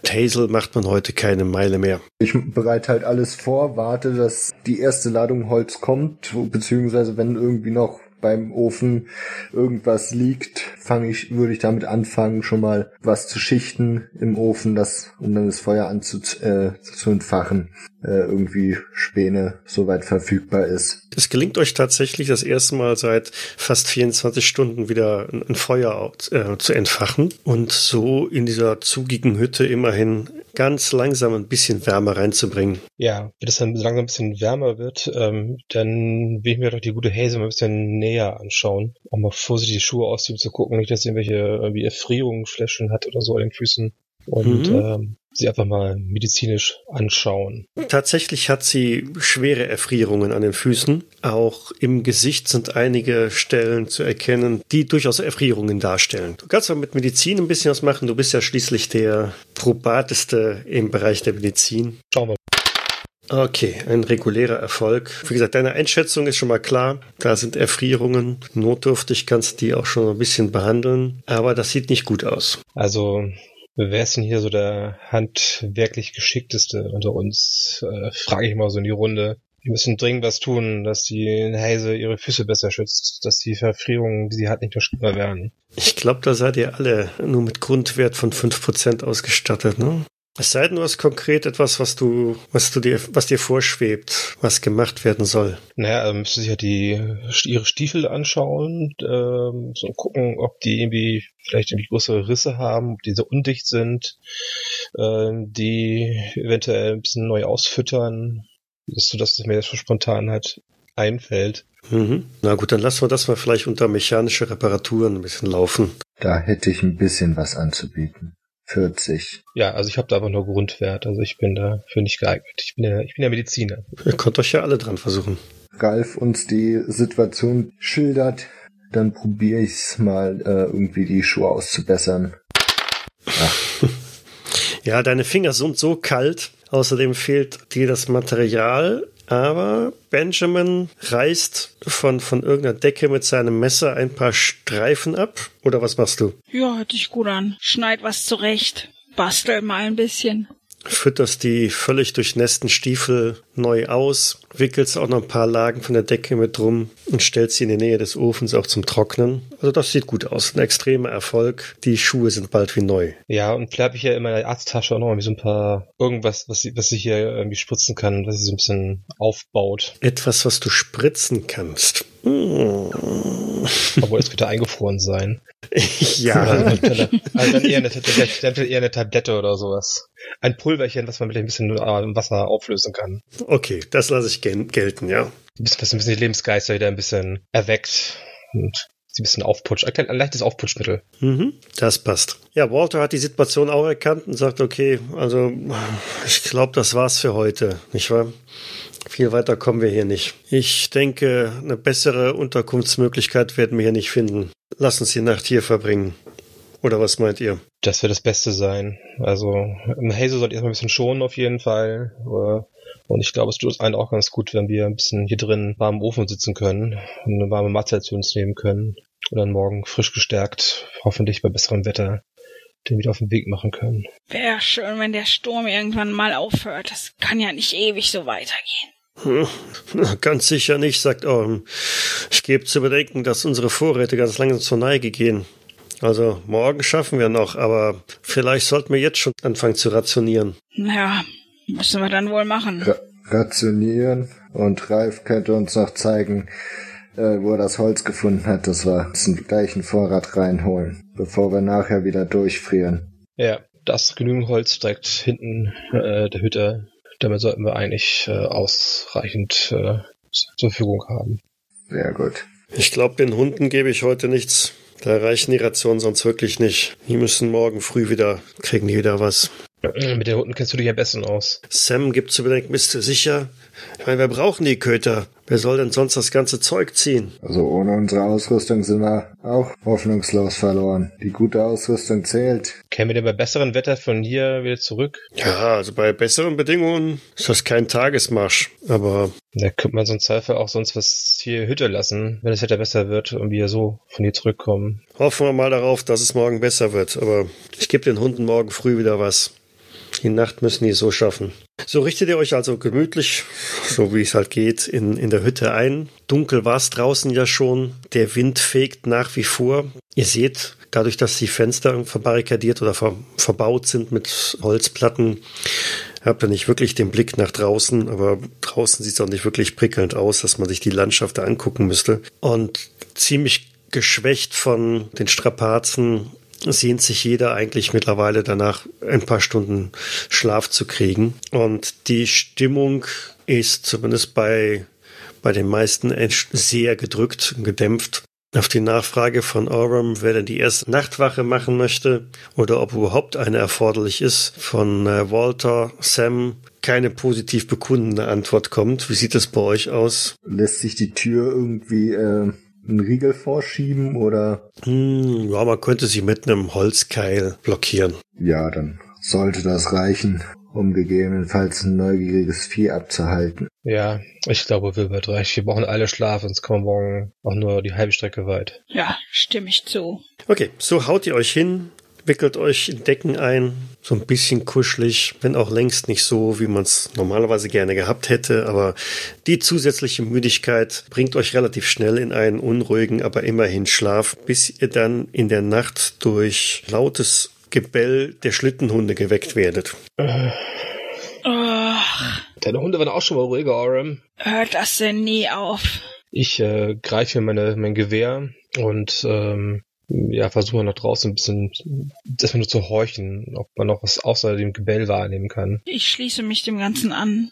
Hazel macht man heute keine Meile mehr. Ich bereite halt alles vor, warte, dass die erste Ladung Holz kommt, beziehungsweise wenn irgendwie noch beim Ofen irgendwas liegt, fange ich, würde ich damit anfangen, schon mal was zu schichten im Ofen, das, um dann das Feuer anzu, äh, zu entfachen, äh, irgendwie Späne soweit verfügbar ist. Es gelingt euch tatsächlich das erste Mal seit fast 24 Stunden wieder ein Feuer äh, zu entfachen und so in dieser zugigen Hütte immerhin ganz langsam ein bisschen Wärme reinzubringen. Ja, wenn es dann langsam ein bisschen wärmer wird, ähm, dann will ich mir doch die gute Häse mal ein bisschen näher anschauen. Auch mal vorsichtig die Schuhe ausziehen, zu gucken, nicht, dass sie irgendwelche irgendwie Erfrierungen, Fläschchen hat oder so an den Füßen. Und mhm. ähm, sie einfach mal medizinisch anschauen. Tatsächlich hat sie schwere Erfrierungen an den Füßen. Auch im Gesicht sind einige Stellen zu erkennen, die durchaus Erfrierungen darstellen. Du kannst aber mit Medizin ein bisschen was machen. Du bist ja schließlich der probateste im Bereich der Medizin. Schauen wir. Okay, ein regulärer Erfolg. Wie gesagt, deine Einschätzung ist schon mal klar. Da sind Erfrierungen. Notdürftig kannst du die auch schon ein bisschen behandeln. Aber das sieht nicht gut aus. Also Wer ist denn hier so der handwerklich geschickteste unter uns? Äh, Frage ich mal so in die Runde. Wir müssen dringend was tun, dass die Heise ihre Füße besser schützt, dass die Verfrierungen, die sie hat, nicht noch schlimmer werden. Ich glaube, da seid ihr alle nur mit Grundwert von 5% ausgestattet, ne? Es sei denn, du hast konkret etwas, was du, was du dir, was dir vorschwebt, was gemacht werden soll. Naja, ähm, müsste sich ja die, ihre Stiefel anschauen, ähm, so gucken, ob die irgendwie vielleicht irgendwie größere Risse haben, ob die so undicht sind, äh, die eventuell ein bisschen neu ausfüttern, dass du das mir jetzt so spontan halt einfällt. Mhm. Na gut, dann lassen wir das mal vielleicht unter mechanische Reparaturen ein bisschen laufen. Da hätte ich ein bisschen was anzubieten. 40. Ja, also ich habe da einfach nur Grundwert. Also ich bin dafür nicht geeignet. Ich bin ja, ich bin ja Mediziner. Ihr könnt euch ja alle dran versuchen. Ralf uns die Situation schildert, dann probiere ich's mal äh, irgendwie die Schuhe auszubessern. Ach. Ja, deine Finger sind so kalt. Außerdem fehlt dir das Material. Aber Benjamin reißt von, von irgendeiner Decke mit seinem Messer ein paar Streifen ab. Oder was machst du? Ja, hört sich gut an. Schneid was zurecht. Bastel mal ein bisschen fütterst die völlig durchnässten Stiefel neu aus, wickelst auch noch ein paar Lagen von der Decke mit drum und stellst sie in die Nähe des Ofens auch zum Trocknen. Also das sieht gut aus. Ein extremer Erfolg. Die Schuhe sind bald wie neu. Ja, und vielleicht habe ich ja in meiner Arzttasche auch noch irgendwie so ein paar irgendwas, was, was ich hier irgendwie spritzen kann, was sich so ein bisschen aufbaut. Etwas, was du spritzen kannst. Hm. Obwohl, es könnte eingefroren sein. ja. also dann, eher eine, dann eher eine Tablette oder sowas. Ein Pulverchen, was man mit ein bisschen äh, im Wasser auflösen kann. Okay, das lasse ich gel gelten, ja. Bisschen, was ein bisschen die Lebensgeister wieder ein bisschen erweckt und sie ein bisschen aufputscht. Ein, ein leichtes Aufputschmittel. Mhm, das passt. Ja, Walter hat die Situation auch erkannt und sagt, okay, also ich glaube, das war's für heute, nicht wahr? Viel weiter kommen wir hier nicht. Ich denke, eine bessere Unterkunftsmöglichkeit werden wir hier nicht finden. Lass uns die Nacht hier verbringen. Oder was meint ihr? Das wird das Beste sein. Also im Hazel sollte erstmal ein bisschen schonen auf jeden Fall. Und ich glaube, es tut uns allen auch ganz gut, wenn wir ein bisschen hier drin warm im Ofen sitzen können und eine warme Mahlzeit zu uns nehmen können. Und dann morgen frisch gestärkt, hoffentlich bei besserem Wetter, den wieder auf den Weg machen können. Wäre schön, wenn der Sturm irgendwann mal aufhört. Das kann ja nicht ewig so weitergehen. Hm, ganz sicher nicht, sagt Orm. Ich gebe zu bedenken, dass unsere Vorräte ganz lange zur Neige gehen. Also morgen schaffen wir noch, aber vielleicht sollten wir jetzt schon anfangen zu rationieren. Ja, müssen wir dann wohl machen. Ra rationieren und Ralf könnte uns noch zeigen, äh, wo er das Holz gefunden hat, dass wir den gleichen Vorrat reinholen, bevor wir nachher wieder durchfrieren. Ja, das genügend Holz direkt hinten äh, der Hütte damit sollten wir eigentlich äh, ausreichend äh, zur Verfügung haben. Sehr gut. Ich glaube, den Hunden gebe ich heute nichts. Da reichen die Rationen sonst wirklich nicht. Die müssen morgen früh wieder, kriegen die wieder was. Mit den Hunden kennst du dich am besten aus. Sam gibt zu bedenken, bist du sicher? Ich meine, wir brauchen die Köter. Wer soll denn sonst das ganze Zeug ziehen? Also ohne unsere Ausrüstung sind wir auch hoffnungslos verloren. Die gute Ausrüstung zählt. Kämen wir denn bei besserem Wetter von hier wieder zurück? Ja, also bei besseren Bedingungen ist das kein Tagesmarsch. Aber. Da könnte man so einen Zweifel auch sonst was hier Hütte lassen, wenn das Wetter besser wird und wir so von hier zurückkommen. Hoffen wir mal darauf, dass es morgen besser wird. Aber ich gebe den Hunden morgen früh wieder was. Die Nacht müssen die so schaffen. So richtet ihr euch also gemütlich, so wie es halt geht, in, in der Hütte ein. Dunkel war es draußen ja schon. Der Wind fegt nach wie vor. Ihr seht, dadurch, dass die Fenster verbarrikadiert oder ver, verbaut sind mit Holzplatten, habt ihr nicht wirklich den Blick nach draußen, aber draußen sieht es auch nicht wirklich prickelnd aus, dass man sich die Landschaft da angucken müsste. Und ziemlich geschwächt von den Strapazen sehnt sich jeder eigentlich mittlerweile danach, ein paar Stunden Schlaf zu kriegen. Und die Stimmung ist zumindest bei, bei den meisten sehr gedrückt und gedämpft. Auf die Nachfrage von Oram, wer denn die erste Nachtwache machen möchte oder ob überhaupt eine erforderlich ist, von äh, Walter, Sam, keine positiv bekundende Antwort kommt. Wie sieht es bei euch aus? Lässt sich die Tür irgendwie äh, einen Riegel vorschieben oder? Hm, ja, man könnte sie mit einem Holzkeil blockieren. Ja, dann sollte das reichen, um gegebenenfalls ein neugieriges Vieh abzuhalten. Ja, ich glaube, wir wird recht. Wir brauchen alle Schlaf, sonst kommen wir morgen auch nur die halbe Strecke weit. Ja, stimme ich zu. Okay, so haut ihr euch hin, wickelt euch in Decken ein, so ein bisschen kuschelig, wenn auch längst nicht so, wie man es normalerweise gerne gehabt hätte, aber die zusätzliche Müdigkeit bringt euch relativ schnell in einen unruhigen, aber immerhin Schlaf, bis ihr dann in der Nacht durch lautes Gebell der Schlittenhunde geweckt werdet. Oh. Deine Hunde waren auch schon mal ruhiger, Oram. Hört das denn nie auf? Ich äh, greife meine, mein Gewehr und ähm, ja, versuche nach draußen ein bisschen erstmal nur zu horchen, ob man noch was außer dem Gebell wahrnehmen kann. Ich schließe mich dem Ganzen an.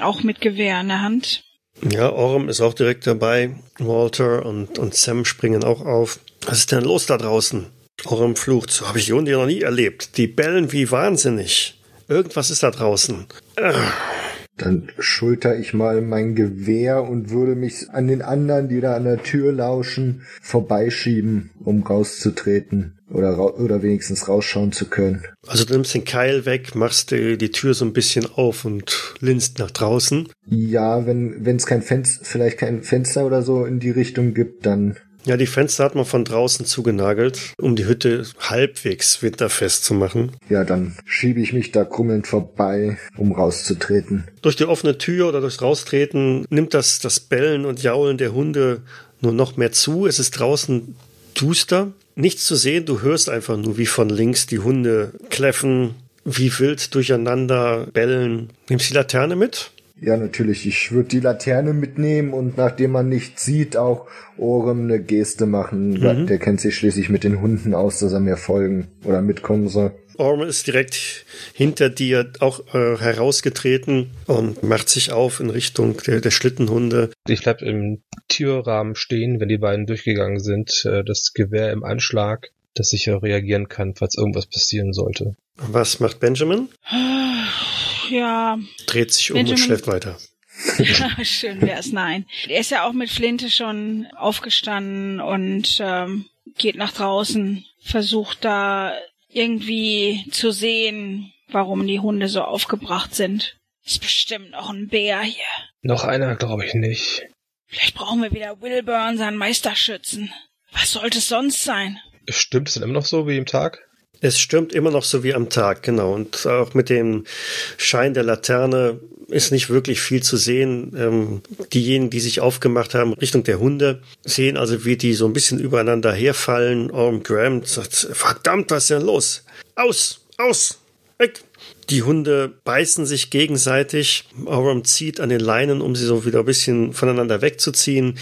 Auch mit Gewehr in der Hand. Ja, Orm ist auch direkt dabei. Walter und, und Sam springen auch auf. Was ist denn los da draußen? Orm flucht. So habe ich die Hunde noch nie erlebt. Die bellen wie wahnsinnig. Irgendwas ist da draußen. Dann schulter ich mal mein Gewehr und würde mich an den anderen, die da an der Tür lauschen, vorbeischieben, um rauszutreten oder, ra oder wenigstens rausschauen zu können. Also du nimmst den Keil weg, machst die, die Tür so ein bisschen auf und linst nach draußen. Ja, wenn wenn es kein Fenster, vielleicht kein Fenster oder so in die Richtung gibt, dann ja, die Fenster hat man von draußen zugenagelt, um die Hütte halbwegs winterfest zu machen. Ja, dann schiebe ich mich da krummelnd vorbei, um rauszutreten. Durch die offene Tür oder durchs Raustreten nimmt das, das Bellen und Jaulen der Hunde nur noch mehr zu. Es ist draußen duster. Nichts zu sehen, du hörst einfach nur, wie von links die Hunde kläffen, wie wild durcheinander bellen. Nimmst du die Laterne mit? Ja, natürlich. Ich würde die Laterne mitnehmen und nachdem man nichts sieht, auch Orem eine Geste machen. Mhm. Der kennt sich schließlich mit den Hunden aus, dass er mir folgen oder mitkommen soll. Orm ist direkt hinter dir auch äh, herausgetreten und macht sich auf in Richtung der, der Schlittenhunde. Ich bleib im Türrahmen stehen, wenn die beiden durchgegangen sind, äh, das Gewehr im Anschlag, dass ich ja reagieren kann, falls irgendwas passieren sollte. Was macht Benjamin? ja. Dreht sich um Benjamin, und schläft weiter. ja, schön wär's, nein. Er ist ja auch mit Flinte schon aufgestanden und ähm, geht nach draußen, versucht da irgendwie zu sehen, warum die Hunde so aufgebracht sind. Ist bestimmt noch ein Bär hier. Noch einer, glaube ich nicht. Vielleicht brauchen wir wieder Wilburn, seinen Meisterschützen. Was sollte es sonst sein? Stimmt es denn immer noch so wie im Tag? Es stürmt immer noch so wie am Tag, genau. Und auch mit dem Schein der Laterne ist nicht wirklich viel zu sehen. Ähm, diejenigen, die sich aufgemacht haben Richtung der Hunde, sehen also, wie die so ein bisschen übereinander herfallen. Orm Graham sagt, verdammt, was ist denn los? Aus, aus, weg. Die Hunde beißen sich gegenseitig. Oram zieht an den Leinen, um sie so wieder ein bisschen voneinander wegzuziehen.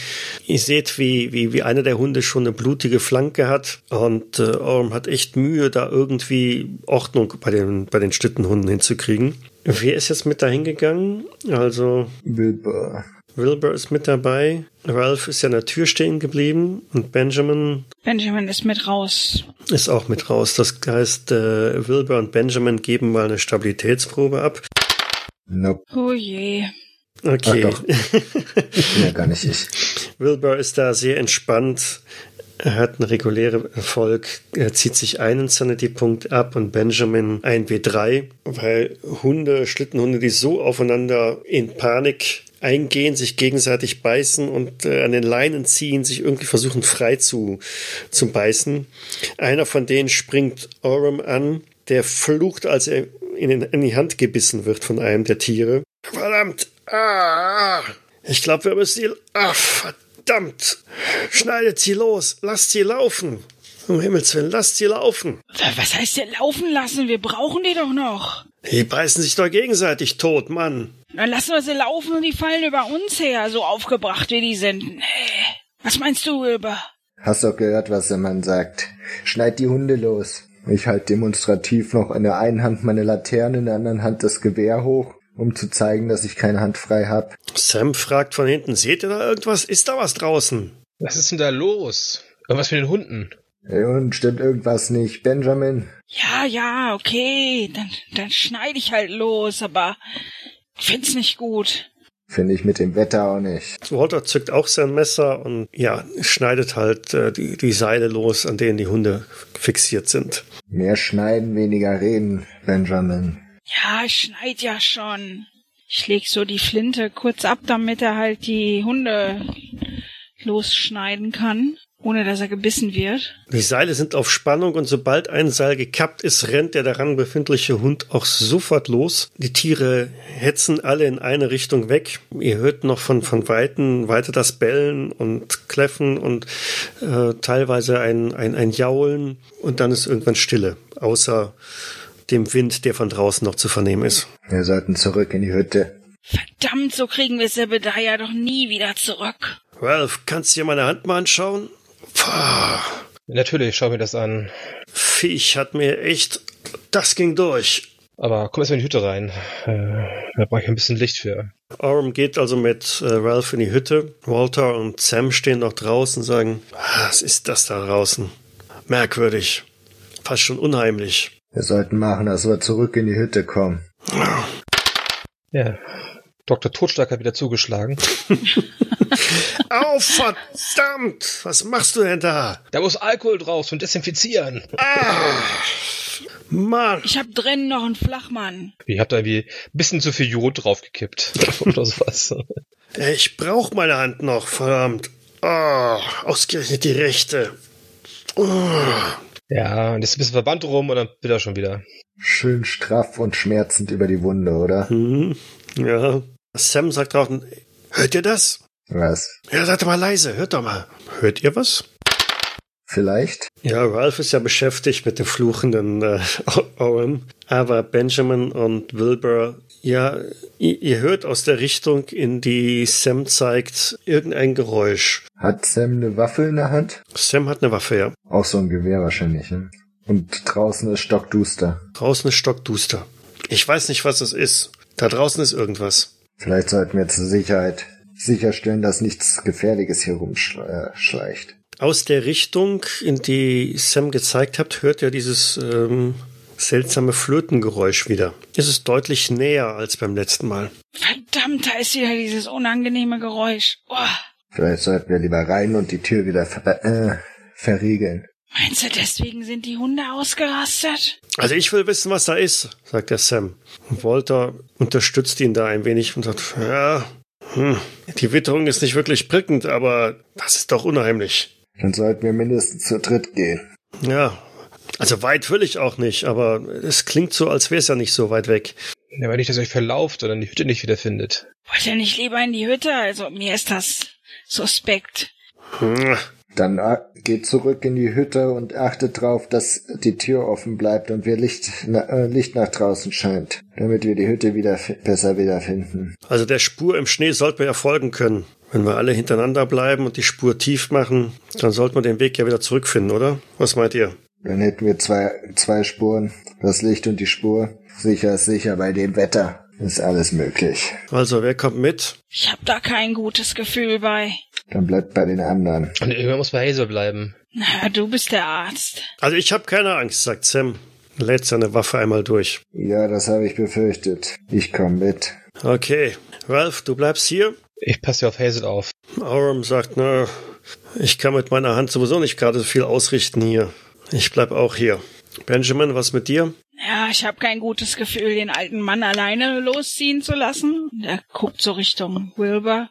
Ihr seht, wie, wie, wie einer der Hunde schon eine blutige Flanke hat. Und äh, Oram hat echt Mühe, da irgendwie Ordnung bei den, bei den Schlittenhunden hinzukriegen. Wer ist jetzt mit dahin gegangen? Also. Wilbur. Wilbur ist mit dabei. Ralph ist ja an der Tür stehen geblieben und Benjamin. Benjamin ist mit raus. Ist auch mit raus. Das heißt, äh, Wilbur und Benjamin geben mal eine Stabilitätsprobe ab. Nope. Oh je. Okay. Ach doch. ja, gar nicht ich. Wilbur ist da sehr entspannt. Er hat einen regulären Erfolg. Er zieht sich einen Sanity-Punkt ab und Benjamin ein W3, weil Hunde, Schlittenhunde, die so aufeinander in Panik eingehen, sich gegenseitig beißen und äh, an den Leinen ziehen, sich irgendwie versuchen frei zu, zu beißen. Einer von denen springt Oram an, der flucht, als er in, den, in die Hand gebissen wird von einem der Tiere. Verdammt! Ah! Ich glaube, wir müssen sie. Ah, verdammt! Schneidet sie los! Lasst sie laufen! Um Himmels Willen, lasst sie laufen! Was heißt denn laufen lassen? Wir brauchen die doch noch! Die beißen sich doch gegenseitig tot, Mann! Dann lassen wir sie laufen und die fallen über uns her, so aufgebracht wie die sind. Was meinst du, Wilbur? Hast doch gehört, was der Mann sagt. Schneid die Hunde los. Ich halte demonstrativ noch in der einen Hand meine Laterne, in der anderen Hand das Gewehr hoch, um zu zeigen, dass ich keine Hand frei hab. Sam fragt von hinten, seht ihr da irgendwas? Ist da was draußen? Was ist denn da los? Irgendwas mit den Hunden? Und stimmt irgendwas nicht, Benjamin? Ja, ja, okay, dann, dann schneide ich halt los, aber Find's nicht gut. Finde ich mit dem Wetter auch nicht. Walter zückt auch sein Messer und ja, schneidet halt äh, die, die Seile los, an denen die Hunde fixiert sind. Mehr schneiden, weniger reden, Benjamin. Ja, ich schneid ja schon. Ich leg so die Flinte kurz ab, damit er halt die Hunde losschneiden kann ohne dass er gebissen wird. Die Seile sind auf Spannung und sobald ein Seil gekappt ist, rennt der daran befindliche Hund auch sofort los. Die Tiere hetzen alle in eine Richtung weg. Ihr hört noch von, von Weitem weiter das Bellen und Kläffen und äh, teilweise ein, ein, ein Jaulen und dann ist irgendwann Stille, außer dem Wind, der von draußen noch zu vernehmen ist. Wir sollten zurück in die Hütte. Verdammt, so kriegen wir Sebediah doch nie wieder zurück. Ralph, kannst du dir meine Hand mal anschauen? Puh. Natürlich, schau mir das an. Viech hat mir echt. Das ging durch. Aber komm erst mal in die Hütte rein. Äh, da brauche ich ein bisschen Licht für. Orm geht also mit äh, Ralph in die Hütte. Walter und Sam stehen noch draußen und sagen: Was ist das da draußen? Merkwürdig. Fast schon unheimlich. Wir sollten machen, dass wir zurück in die Hütte kommen. Ja, Dr. Totschlag hat wieder zugeschlagen. oh, verdammt! Was machst du denn da? Da muss Alkohol drauf zum Desinfizieren. Ah, Mann! Ich hab drinnen noch einen Flachmann. Ich hab da irgendwie ein bisschen zu viel Jod draufgekippt. Oder sowas. Ich brauch meine Hand noch, verdammt. Oh, ausgerechnet die rechte. Oh. Ja, und jetzt ist ein bisschen Verband rum und dann wird er schon wieder. Schön straff und schmerzend über die Wunde, oder? Hm, ja. Sam sagt draußen, hört ihr das? Was? Ja, seid doch mal leise, hört doch mal. Hört ihr was? Vielleicht? Ja, Ralph ist ja beschäftigt mit dem fluchenden äh, Owen, aber Benjamin und Wilbur, ja, ihr, ihr hört aus der Richtung, in die Sam zeigt, irgendein Geräusch. Hat Sam eine Waffe in der Hand? Sam hat eine Waffe, ja. Auch so ein Gewehr wahrscheinlich, ne? Und draußen ist stockduster. Draußen ist stockduster. Ich weiß nicht, was es ist. Da draußen ist irgendwas. Vielleicht sollten wir zur Sicherheit sicherstellen, dass nichts Gefährliches hier rumschleicht. Aus der Richtung, in die Sam gezeigt hat, hört er dieses ähm, seltsame Flötengeräusch wieder. Es ist deutlich näher als beim letzten Mal. Verdammt, da ist wieder dieses unangenehme Geräusch. Oh. Vielleicht sollten wir lieber rein und die Tür wieder ver äh, verriegeln. Meinst du, deswegen sind die Hunde ausgerastet? Also ich will wissen, was da ist, sagt der Sam. Walter unterstützt ihn da ein wenig und sagt, ja, hm, die Witterung ist nicht wirklich prickelnd, aber das ist doch unheimlich. Dann sollten wir mindestens zu dritt gehen. Ja, also weit will ich auch nicht, aber es klingt so, als wäre es ja nicht so weit weg. Ja, aber nicht, dass ihr euch verlauft oder die Hütte nicht wiederfindet. Wollt ihr nicht lieber in die Hütte? Also mir ist das suspekt. Hm. Dann geht zurück in die Hütte und achtet drauf, dass die Tür offen bleibt und wir Licht, äh, Licht nach draußen scheint, damit wir die Hütte wieder besser wiederfinden. Also der Spur im Schnee sollten wir ja folgen können. Wenn wir alle hintereinander bleiben und die Spur tief machen, dann sollten wir den Weg ja wieder zurückfinden, oder? Was meint ihr? Dann hätten wir zwei, zwei Spuren, das Licht und die Spur. Sicher ist sicher, bei dem Wetter ist alles möglich. Also, wer kommt mit? Ich hab da kein gutes Gefühl bei. Dann bleibt bei den anderen. Und irgendwann muss bei Hazel bleiben. Na, du bist der Arzt. Also ich habe keine Angst, sagt Sam. Lädt seine Waffe einmal durch. Ja, das habe ich befürchtet. Ich komme mit. Okay. Ralph, du bleibst hier? Ich passe auf Hazel auf. Aurum sagt, na, ich kann mit meiner Hand sowieso nicht gerade so viel ausrichten hier. Ich bleib auch hier. Benjamin, was mit dir? Ja, ich habe kein gutes Gefühl, den alten Mann alleine losziehen zu lassen. Er guckt so Richtung Wilbur.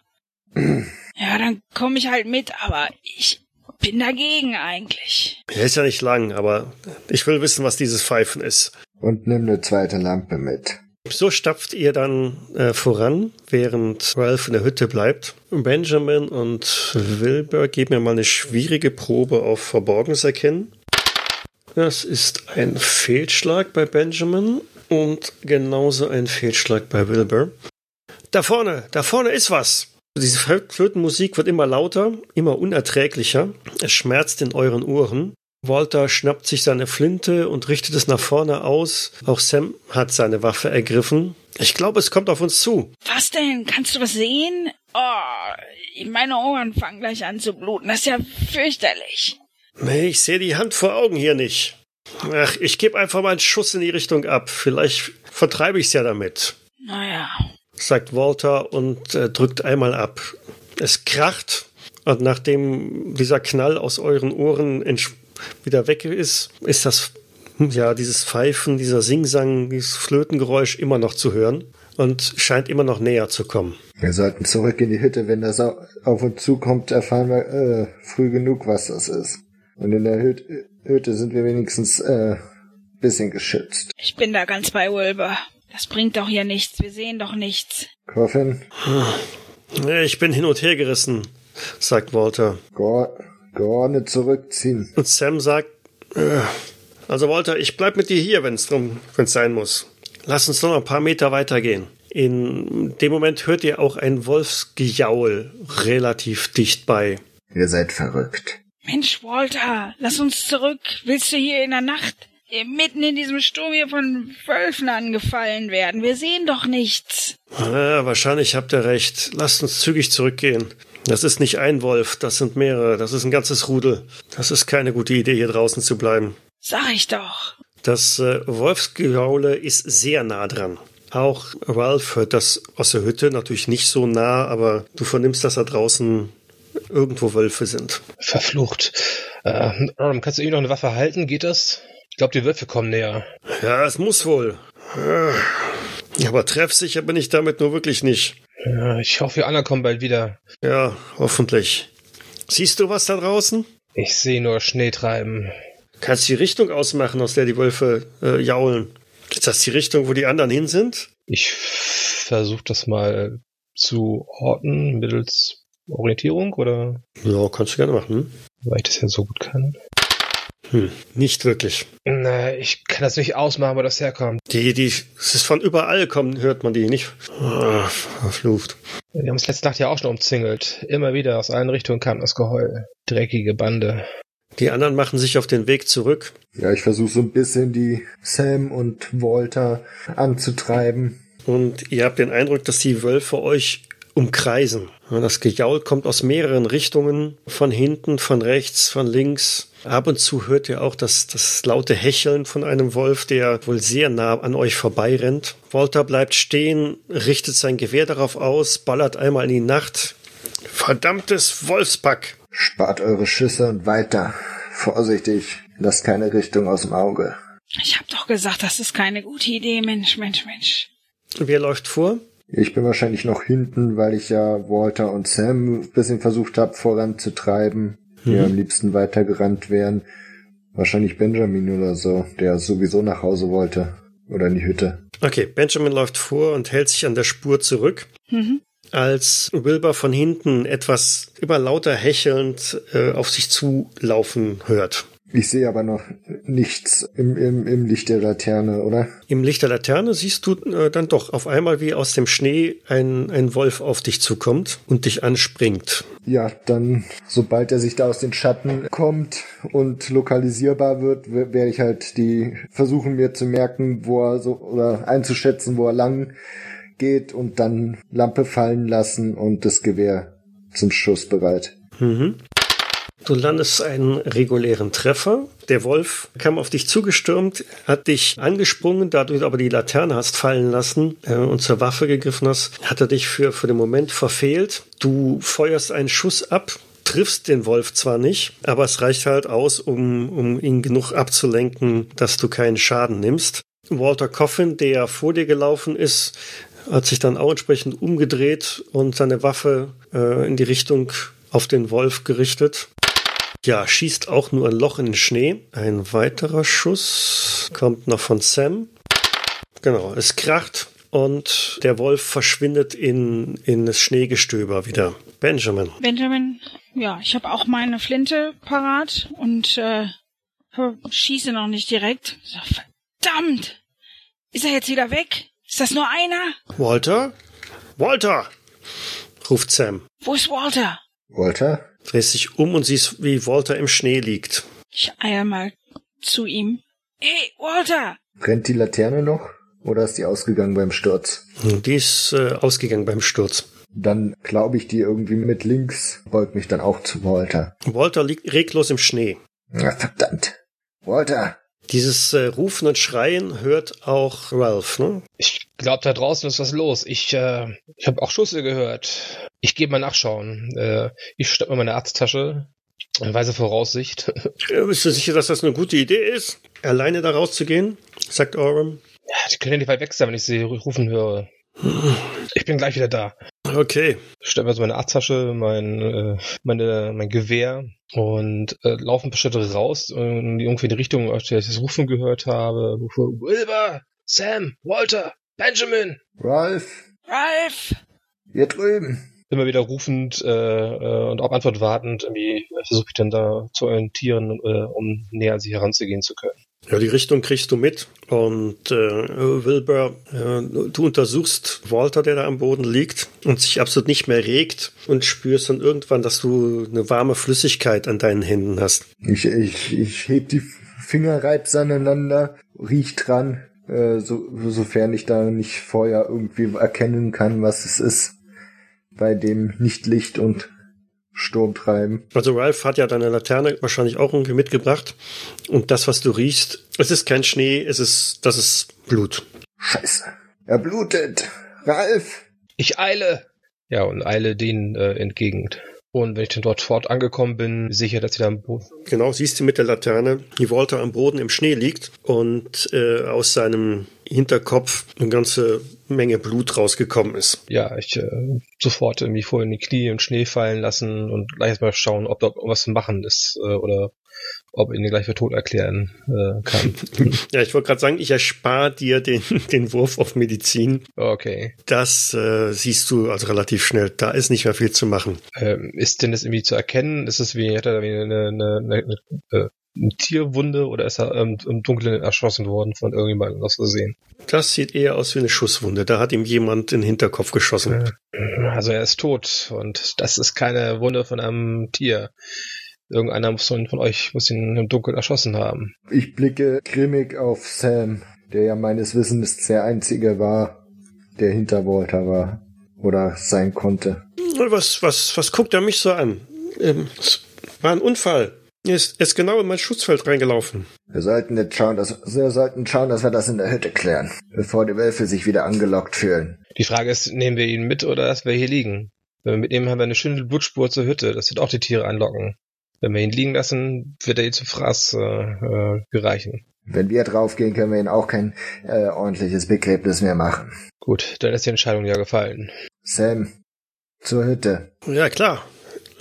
ja, dann komme ich halt mit, aber ich bin dagegen eigentlich. Er ist ja nicht lang, aber ich will wissen, was dieses Pfeifen ist. Und nimm eine zweite Lampe mit. So stapft ihr dann äh, voran, während Ralph in der Hütte bleibt. Benjamin und Wilbur geben mir mal eine schwierige Probe auf Verborgenes erkennen. Das ist ein Fehlschlag bei Benjamin und genauso ein Fehlschlag bei Wilbur. Da vorne, da vorne ist was. Diese Flötenmusik wird immer lauter, immer unerträglicher. Es schmerzt in euren Ohren. Walter schnappt sich seine Flinte und richtet es nach vorne aus. Auch Sam hat seine Waffe ergriffen. Ich glaube, es kommt auf uns zu. Was denn? Kannst du was sehen? Oh, meine Ohren fangen gleich an zu bluten. Das ist ja fürchterlich. Nee, ich sehe die Hand vor Augen hier nicht. Ach, ich gebe einfach mal einen Schuss in die Richtung ab. Vielleicht vertreibe ich's ja damit. Naja. Sagt Walter und äh, drückt einmal ab. Es kracht und nachdem dieser Knall aus euren Ohren wieder weg ist, ist das ja dieses Pfeifen, dieser Singsang, dieses Flötengeräusch immer noch zu hören und scheint immer noch näher zu kommen. Wir sollten zurück in die Hütte. Wenn das auf uns zukommt, erfahren wir äh, früh genug, was das ist. Und in der Hütte, Hütte sind wir wenigstens äh, bisschen geschützt. Ich bin da ganz bei Wilbur. Das bringt doch hier nichts. Wir sehen doch nichts. Coffin? Ich bin hin und her gerissen, sagt Walter. geordnet zurückziehen. Und Sam sagt, äh, also Walter, ich bleib mit dir hier, wenn es drum, wenn's sein muss. Lass uns noch ein paar Meter weitergehen. In dem Moment hört ihr auch ein Wolfsgejaul relativ dicht bei. Ihr seid verrückt. Mensch, Walter, lass uns zurück. Willst du hier in der Nacht mitten in diesem Sturm hier von Wölfen angefallen werden? Wir sehen doch nichts. Ja, wahrscheinlich habt ihr recht. Lasst uns zügig zurückgehen. Das ist nicht ein Wolf, das sind mehrere, das ist ein ganzes Rudel. Das ist keine gute Idee, hier draußen zu bleiben. Sag ich doch. Das äh, Wolfsgejaule ist sehr nah dran. Auch Ralph hört das aus der Hütte, natürlich nicht so nah, aber du vernimmst, dass da draußen irgendwo Wölfe sind. Verflucht. Äh, kannst du irgendwie noch eine Waffe halten? Geht das? Ich glaube, die Wölfe kommen näher. Ja, es muss wohl. Aber treffsicher bin ich damit nur wirklich nicht. Ja, ich hoffe, wir anderen kommen bald wieder. Ja, hoffentlich. Siehst du was da draußen? Ich sehe nur Schnee treiben. Kannst die Richtung ausmachen, aus der die Wölfe äh, jaulen? Ist das die Richtung, wo die anderen hin sind? Ich versuche das mal zu orten mittels Orientierung oder Ja, kannst du gerne machen. weil ich das ja so gut kann. Hm, nicht wirklich. Na, ich kann das nicht ausmachen, wo das herkommt. Die, die, es ist von überall kommen, hört man die nicht. Ah, verflucht. Wir haben es letzte Nacht ja auch schon umzingelt. Immer wieder aus allen Richtungen kam das Geheul. Dreckige Bande. Die anderen machen sich auf den Weg zurück. Ja, ich versuche so ein bisschen die Sam und Walter anzutreiben. Und ihr habt den Eindruck, dass die Wölfe euch umkreisen. Das Gejaul kommt aus mehreren Richtungen, von hinten, von rechts, von links. Ab und zu hört ihr auch das, das laute Hecheln von einem Wolf, der wohl sehr nah an euch vorbeirennt. Walter bleibt stehen, richtet sein Gewehr darauf aus, ballert einmal in die Nacht. Verdammtes Wolfspack! Spart eure Schüsse und weiter. Vorsichtig. Lasst keine Richtung aus dem Auge. Ich hab doch gesagt, das ist keine gute Idee, Mensch, Mensch, Mensch. Wer läuft vor? Ich bin wahrscheinlich noch hinten, weil ich ja Walter und Sam ein bisschen versucht habe voranzutreiben, die am liebsten weitergerannt wären. Wahrscheinlich Benjamin oder so, der sowieso nach Hause wollte. Oder in die Hütte. Okay, Benjamin läuft vor und hält sich an der Spur zurück. Mhm. als Wilbur von hinten etwas immer lauter hechelnd äh, auf sich zulaufen hört. Ich sehe aber noch nichts im, im, im Licht der Laterne, oder? Im Licht der Laterne siehst du äh, dann doch auf einmal, wie aus dem Schnee ein, ein Wolf auf dich zukommt und dich anspringt. Ja, dann, sobald er sich da aus den Schatten kommt und lokalisierbar wird, werde ich halt die versuchen mir zu merken, wo er so oder einzuschätzen, wo er lang geht und dann Lampe fallen lassen und das Gewehr zum Schuss bereit. Mhm. Du landest einen regulären Treffer. Der Wolf kam auf dich zugestürmt, hat dich angesprungen, da du aber die Laterne hast fallen lassen äh, und zur Waffe gegriffen hast, hat er dich für, für den Moment verfehlt. Du feuerst einen Schuss ab, triffst den Wolf zwar nicht, aber es reicht halt aus, um, um ihn genug abzulenken, dass du keinen Schaden nimmst. Walter Coffin, der vor dir gelaufen ist, hat sich dann auch entsprechend umgedreht und seine Waffe äh, in die Richtung auf den Wolf gerichtet. Ja, schießt auch nur ein Loch in den Schnee. Ein weiterer Schuss kommt noch von Sam. Genau, es kracht und der Wolf verschwindet in, in das Schneegestöber wieder. Benjamin. Benjamin, ja, ich habe auch meine Flinte parat und äh, schieße noch nicht direkt. So, verdammt! Ist er jetzt wieder weg? Ist das nur einer? Walter? Walter! ruft Sam. Wo ist Walter? Walter? Drehst dich um und siehst, wie Walter im Schnee liegt. Ich eier mal zu ihm. Hey, Walter! Brennt die Laterne noch? Oder ist die ausgegangen beim Sturz? Die ist äh, ausgegangen beim Sturz. Dann glaube ich die irgendwie mit links, beug mich dann auch zu Walter. Walter liegt reglos im Schnee. Na, verdammt. Walter! Dieses äh, Rufen und Schreien hört auch Ralph, ne? Ich glaube, da draußen ist was los. Ich, äh, ich habe auch Schüsse gehört. Ich gehe mal nachschauen. Äh, ich schnapp mir meine Arzttasche. Weise Voraussicht. Bist du sicher, dass das eine gute Idee ist, alleine da rauszugehen? sagt Oram. Ja, die können ja nicht weit weg sein, wenn ich sie rufen höre. Ich bin gleich wieder da. Okay. Ich stelle mir so meine Arzttasche, mein, äh, meine, mein Gewehr und äh, laufe ein paar Schritte raus und irgendwie in die Richtung, aus der ich das Rufen gehört habe. Rufe, Wilbur, Sam, Walter, Benjamin. Ralph! Ralph! Hier drüben! Immer wieder rufend äh, äh, und auf Antwort wartend, irgendwie versuche ich dann da zu orientieren, äh, um näher an sie heranzugehen zu können. Ja, die Richtung kriegst du mit. Und äh, Wilbur, äh, du untersuchst Walter, der da am Boden liegt und sich absolut nicht mehr regt und spürst dann irgendwann, dass du eine warme Flüssigkeit an deinen Händen hast. Ich, ich, ich heb die Finger, reib's aneinander, riech dran, äh, so, sofern ich da nicht vorher irgendwie erkennen kann, was es ist. Bei dem Nichtlicht und Sturmtreiben. Also Ralph hat ja deine Laterne wahrscheinlich auch irgendwie mitgebracht. Und das, was du riechst, es ist kein Schnee, es ist, das ist Blut. Scheiße. Er blutet. Ralf! Ich eile! Ja, und eile denen äh, entgegen. Und wenn ich dann dort fort angekommen bin, sicher, dass sie da am Boden. Genau, siehst du mit der Laterne, wie Walter am Boden im Schnee liegt und äh, aus seinem Hinterkopf eine ganze Menge Blut rausgekommen ist. Ja, ich äh, sofort irgendwie vor in die Knie und Schnee fallen lassen und gleich erstmal schauen, ob da was zu machen ist äh, oder ob ihn gleich für tot erklären äh, kann. ja, ich wollte gerade sagen, ich erspare dir den, den Wurf auf Medizin. Okay. Das äh, siehst du also relativ schnell. Da ist nicht mehr viel zu machen. Ähm, ist denn das irgendwie zu erkennen? Ist es wie, hat er eine, eine, eine, eine, äh, eine Tierwunde oder ist er ähm, im Dunkeln erschossen worden von irgendjemandem aus Versehen? Das sieht eher aus wie eine Schusswunde. Da hat ihm jemand in den Hinterkopf geschossen. Also er ist tot und das ist keine Wunde von einem Tier. Irgendeiner muss von, von euch muss ihn im Dunkeln erschossen haben. Ich blicke grimmig auf Sam, der ja meines Wissens der Einzige war, der hinter Walter war oder sein konnte. Was, was, was guckt er mich so an? Ähm, es war ein Unfall. Er ist, er ist genau in mein Schutzfeld reingelaufen. Wir sollten jetzt schauen, dass, wir sollten schauen, dass wir das in der Hütte klären, bevor die Wölfe sich wieder angelockt fühlen. Die Frage ist, nehmen wir ihn mit oder lassen wir hier liegen? Wenn wir mitnehmen, haben wir eine schöne Blutspur zur Hütte. Das wird auch die Tiere anlocken. Wenn wir ihn liegen lassen, wird er ihr zu Fraß äh, äh, gereichen. Wenn wir draufgehen, können wir ihn auch kein äh, ordentliches Begräbnis mehr machen. Gut, dann ist die Entscheidung ja gefallen. Sam, zur Hütte. Ja, klar.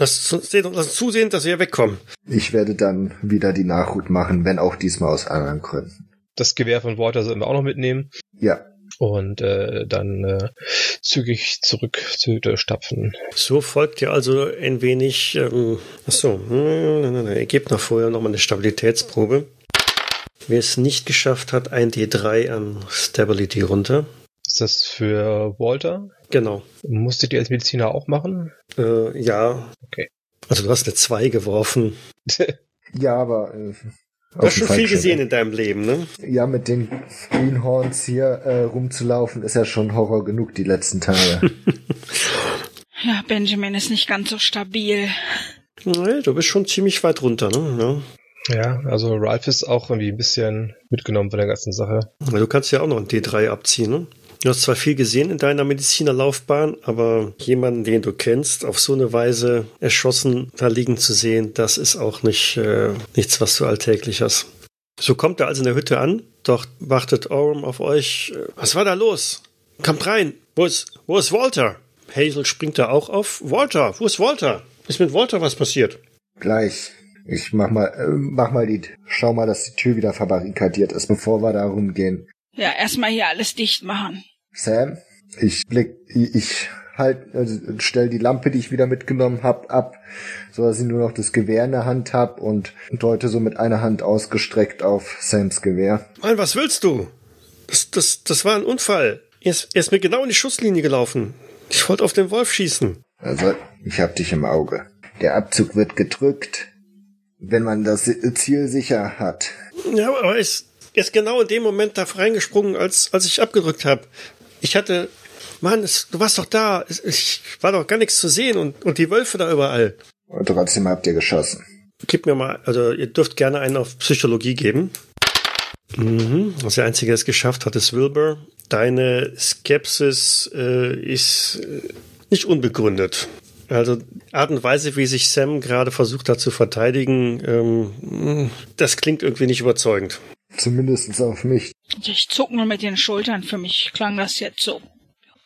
Lass uns, lass uns zusehen, dass wir wegkommen. Ich werde dann wieder die Nachhut machen, wenn auch diesmal aus anderen Gründen. Das Gewehr von Walter sollten wir auch noch mitnehmen. Ja. Und äh, dann äh, zügig zurück zur Hütte stapfen. So folgt ja also ein wenig. Ähm, achso, nein, nein, nein, ihr gebt noch vorher nochmal eine Stabilitätsprobe. Wer es nicht geschafft hat, ein D3 an Stability runter. Ist das für Walter? Genau. Musstet ihr als Mediziner auch machen? Äh, ja. Okay. Also du hast eine 2 geworfen. ja, aber. Äh, du hast schon viel gesehen in deinem Leben, ne? Ja, mit den Greenhorns hier äh, rumzulaufen, ist ja schon Horror genug die letzten Tage. ja, Benjamin ist nicht ganz so stabil. Nee, du bist schon ziemlich weit runter, ne? Ja. Ja, also Ralph ist auch irgendwie ein bisschen mitgenommen von der ganzen Sache. Du kannst ja auch noch ein D3 abziehen, ne? Du hast zwar viel gesehen in deiner Medizinerlaufbahn, aber jemanden, den du kennst, auf so eine Weise erschossen da liegen zu sehen, das ist auch nicht äh, nichts, was du alltäglich hast. So kommt er also in der Hütte an, doch wartet Orm auf euch. Was war da los? Kommt rein. Wo ist, wo ist Walter? Hazel springt da auch auf. Walter, wo ist Walter? Ist mit Walter was passiert? Gleich. Ich mach mal, äh, mach mal die, schau mal, dass die Tür wieder verbarrikadiert ist, bevor wir da rumgehen. Ja, erstmal hier alles dicht machen. Sam, ich blick, ich, ich halt, also stell die Lampe, die ich wieder mitgenommen hab, ab, so dass ich nur noch das Gewehr in der Hand hab und deute so mit einer Hand ausgestreckt auf Sams Gewehr. Mann, was willst du? Das, das, das war ein Unfall. Er ist, er ist mir genau in die Schusslinie gelaufen. Ich wollte auf den Wolf schießen. Also, ich hab dich im Auge. Der Abzug wird gedrückt, wenn man das Ziel sicher hat. Ja, aber er ist, er ist genau in dem Moment da reingesprungen, als, als ich abgedrückt habe. Ich hatte, Mann, es, du warst doch da. Es, ich war doch gar nichts zu sehen und, und die Wölfe da überall. Und trotzdem habt ihr geschossen. Gib mir mal, also ihr dürft gerne einen auf Psychologie geben. Mhm. Also der Einzige, der es geschafft hat, ist Wilbur. Deine Skepsis äh, ist äh, nicht unbegründet. Also Art und Weise, wie sich Sam gerade versucht hat zu verteidigen, ähm, das klingt irgendwie nicht überzeugend. Zumindest auf mich. Ich zuck nur mit den Schultern. Für mich klang das jetzt so.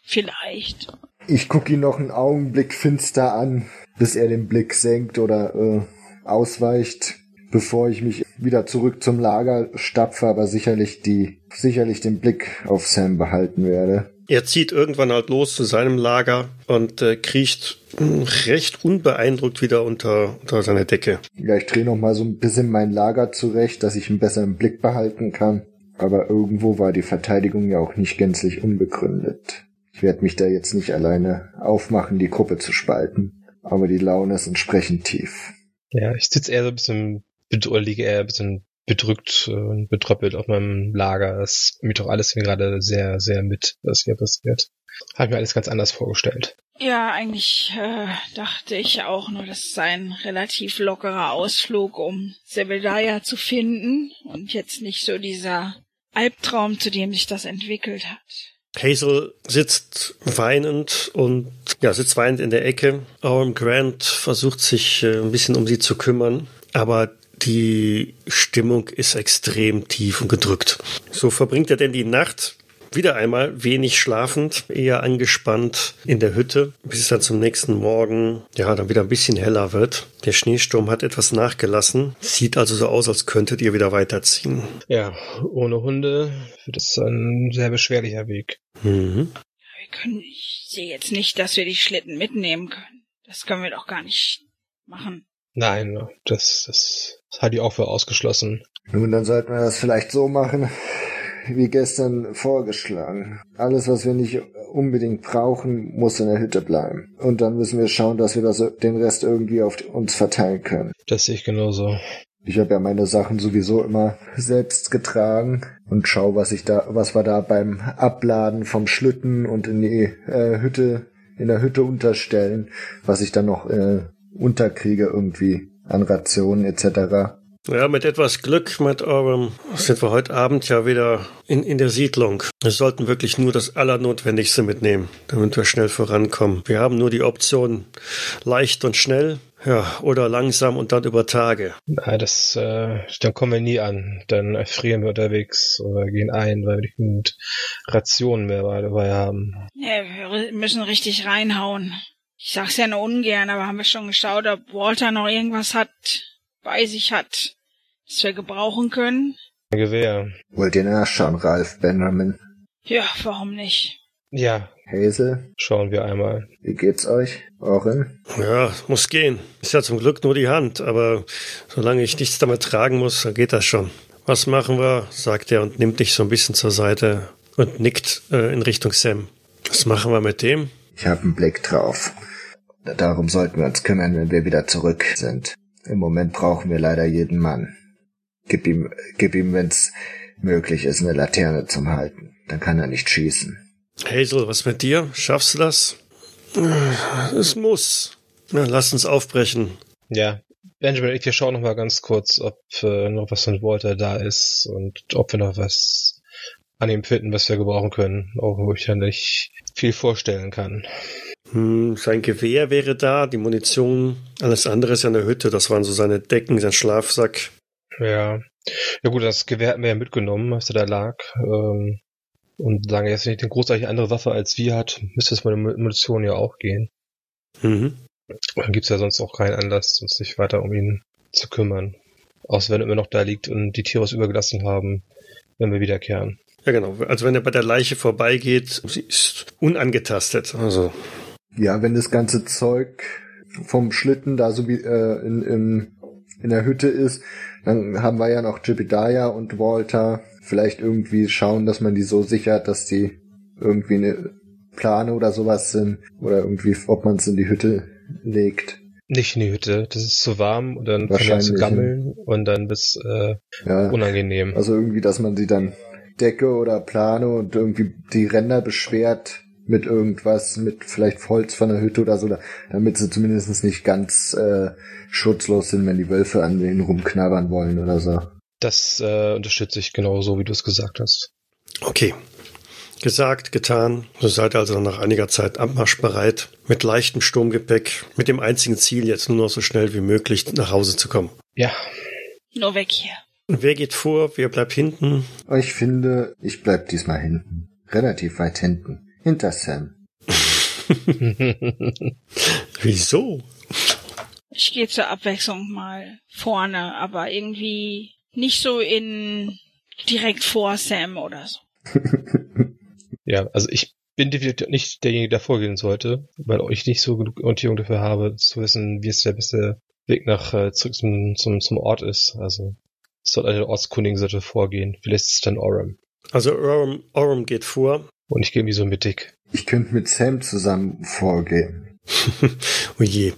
Vielleicht. Ich guck ihn noch einen Augenblick finster an, bis er den Blick senkt oder äh, ausweicht, bevor ich mich wieder zurück zum Lager stapfe, aber sicherlich die, sicherlich den Blick auf Sam behalten werde. Er zieht irgendwann halt los zu seinem Lager und äh, kriecht mh, recht unbeeindruckt wieder unter, unter seine Decke. Ja, ich drehe noch mal so ein bisschen mein Lager zurecht, dass ich einen besseren Blick behalten kann. Aber irgendwo war die Verteidigung ja auch nicht gänzlich unbegründet. Ich werde mich da jetzt nicht alleine aufmachen, die Gruppe zu spalten. Aber die Laune ist entsprechend tief. Ja, ich sitze eher so ein bisschen, oder liege eher ein bisschen bedrückt und betröppelt auf meinem Lager. Das mir doch alles gerade sehr, sehr mit, was hier passiert. Habe mir alles ganz anders vorgestellt. Ja, eigentlich äh, dachte ich auch nur, das sei ein relativ lockerer Ausflug, um Sebediah zu finden und jetzt nicht so dieser Albtraum, zu dem sich das entwickelt hat. Hazel sitzt weinend und ja, sitzt weinend in der Ecke. Owen Grant versucht sich äh, ein bisschen um sie zu kümmern, aber die Stimmung ist extrem tief und gedrückt. So verbringt er denn die Nacht wieder einmal wenig schlafend, eher angespannt in der Hütte, bis es dann zum nächsten Morgen, ja, dann wieder ein bisschen heller wird. Der Schneesturm hat etwas nachgelassen. Sieht also so aus, als könntet ihr wieder weiterziehen. Ja, ohne Hunde wird es ein sehr beschwerlicher Weg. Mhm. Wir können, ich sehe jetzt nicht, dass wir die Schlitten mitnehmen können. Das können wir doch gar nicht machen. Nein, das, das halte ich auch für ausgeschlossen. Nun, dann sollten wir das vielleicht so machen, wie gestern vorgeschlagen. Alles, was wir nicht unbedingt brauchen, muss in der Hütte bleiben. Und dann müssen wir schauen, dass wir das, den Rest irgendwie auf uns verteilen können. Das sehe ich genauso. Ich habe ja meine Sachen sowieso immer selbst getragen und schau, was ich da, was wir da beim Abladen vom Schlitten und in die äh, Hütte, in der Hütte unterstellen, was ich dann noch äh, unterkriege irgendwie an Rationen etc. Ja, mit etwas Glück, mit eurem, sind wir heute Abend ja wieder in, in der Siedlung. Wir sollten wirklich nur das Allernotwendigste mitnehmen, damit wir schnell vorankommen. Wir haben nur die Option leicht und schnell, ja, oder langsam und dann über Tage. Na, das, äh, dann kommen wir nie an. Dann erfrieren wir unterwegs oder gehen ein, weil wir nicht genügend Rationen mehr dabei haben. Ja, wir müssen richtig reinhauen. Ich sag's ja nur ungern, aber haben wir schon geschaut, ob Walter noch irgendwas hat, bei sich hat, das wir gebrauchen können? Ein Gewehr. Wollt ihr nachschauen, Ralph Benjamin? Ja, warum nicht? Ja, Hazel, schauen wir einmal. wie geht's euch? Orin? Ja, muss gehen. Ist ja zum Glück nur die Hand, aber solange ich nichts damit tragen muss, dann geht das schon. Was machen wir? sagt er und nimmt dich so ein bisschen zur Seite und nickt äh, in Richtung Sam. Was machen wir mit dem? Ich habe einen Blick drauf. Darum sollten wir uns kümmern, wenn wir wieder zurück sind. Im Moment brauchen wir leider jeden Mann. Gib ihm, gib ihm, wenn's möglich ist, eine Laterne zum Halten. Dann kann er nicht schießen. Hazel, was mit dir? Schaffst du das? Es muss. Na, lass uns aufbrechen. Ja, Benjamin ich, wir schauen noch mal ganz kurz, ob äh, noch was von Walter da ist und ob wir noch was an ihm finden, was wir gebrauchen können, auch wo ich ja nicht viel vorstellen kann. Hm, sein Gewehr wäre da, die Munition, alles andere ist ja in der Hütte. Das waren so seine Decken, sein Schlafsack. Ja. Ja gut, das Gewehr hatten wir ja mitgenommen, als er da lag. Ähm, und sagen jetzt nicht eine großartig andere Waffe als wir hat, müsste es mit Munition ja auch gehen. Mhm. Dann gibt's ja sonst auch keinen Anlass, uns sich weiter um ihn zu kümmern. Außer wenn er immer noch da liegt und die Tiere es übergelassen haben, wenn wir wiederkehren. Ja, genau. Also wenn er bei der Leiche vorbeigeht, sie ist unangetastet. Also, Ja, wenn das ganze Zeug vom Schlitten da so wie äh, in, in, in der Hütte ist, dann haben wir ja noch Jebediah und Walter. Vielleicht irgendwie schauen, dass man die so sichert, dass die irgendwie eine Plane oder sowas sind. Oder irgendwie, ob man es in die Hütte legt. Nicht in die Hütte, das ist zu warm und dann Wahrscheinlich, zu gammeln und dann bis äh, Ja. unangenehm. Also irgendwie, dass man sie dann Decke oder Plane und irgendwie die Ränder beschwert mit irgendwas, mit vielleicht Holz von der Hütte oder so, da- damit sie zumindest nicht ganz äh, schutzlos sind, wenn die Wölfe an denen rumknabbern wollen oder so. Das äh, unterstütze ich genau so, wie du es gesagt hast. okay. Gesagt, getan. So seid ihr also nach einiger Zeit abmarschbereit. Mit leichtem Sturmgepäck. Mit dem einzigen Ziel, jetzt nur noch so schnell wie möglich nach Hause zu kommen. Ja, Nur weg hier. Und wer geht vor? Wer bleibt hinten? Ich finde, ich bleib diesmal hinten. Relativ weit hinten. Hinter Sam. Wieso? Ich gehe zur Abwechslung mal vorne, aber irgendwie nicht so in direkt vor Sam oder so. ja, also ich bin definitiv nicht derjenige, der vorgehen sollte, weil ich nicht so genug Orientierung dafür habe, zu wissen, wie es der beste Weg nach äh, zurück zum, zum, zum Ort ist. Also soll eine Ortskundigen sollte vorgehen. Vielleicht ist es dann Orem. Also Orm, Orm geht vor. Und ich gehe irgendwie so mittig. Ich könnte mit Sam zusammen vorgehen. oh je.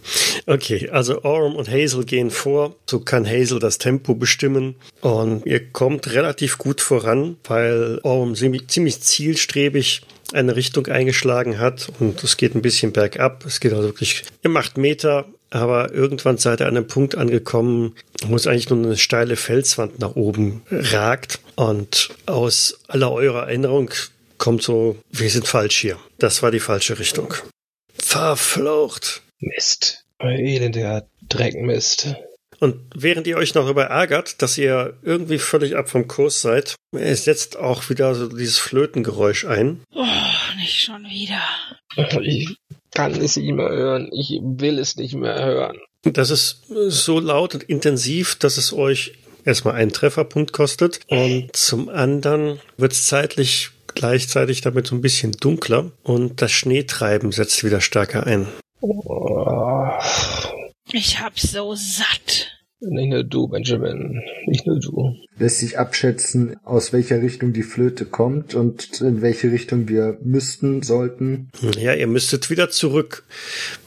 Okay, also Orm und Hazel gehen vor. So kann Hazel das Tempo bestimmen. Und ihr kommt relativ gut voran, weil Orm ziemlich, ziemlich zielstrebig eine Richtung eingeschlagen hat. Und es geht ein bisschen bergab. Es geht also wirklich, ihr macht Meter. Aber irgendwann seid ihr an einem Punkt angekommen, wo es eigentlich nur eine steile Felswand nach oben ragt. Und aus aller eurer Erinnerung kommt so, wir sind falsch hier. Das war die falsche Richtung. Verflucht! Mist. Elender Dreckmist. Und während ihr euch noch darüber ärgert, dass ihr irgendwie völlig ab vom Kurs seid, setzt auch wieder so dieses Flötengeräusch ein. Oh, nicht schon wieder. Ich kann es nicht mehr hören. Ich will es nicht mehr hören. Das ist so laut und intensiv, dass es euch erstmal einen Trefferpunkt kostet und zum anderen wird es zeitlich gleichzeitig damit so ein bisschen dunkler und das Schneetreiben setzt wieder stärker ein. Ich hab so satt. Nicht nur du, Benjamin. Nicht nur du. Lässt sich abschätzen, aus welcher Richtung die Flöte kommt und in welche Richtung wir müssten, sollten. Ja, ihr müsstet wieder zurück,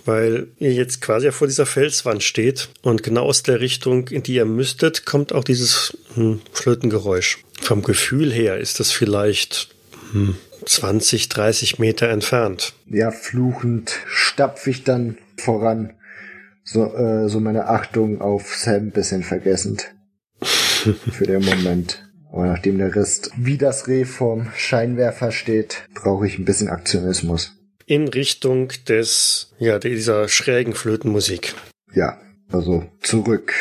weil ihr jetzt quasi vor dieser Felswand steht und genau aus der Richtung, in die ihr müsstet, kommt auch dieses hm, Flötengeräusch. Vom Gefühl her ist das vielleicht hm, 20, 30 Meter entfernt. Ja, fluchend stapf ich dann voran so, äh, so meine Achtung auf Sam ein bisschen vergessend. Für den Moment. Aber nachdem der Rest wie das Reh vorm Scheinwerfer steht, brauche ich ein bisschen Aktionismus. In Richtung des, ja, dieser schrägen Flötenmusik. Ja, also zurück.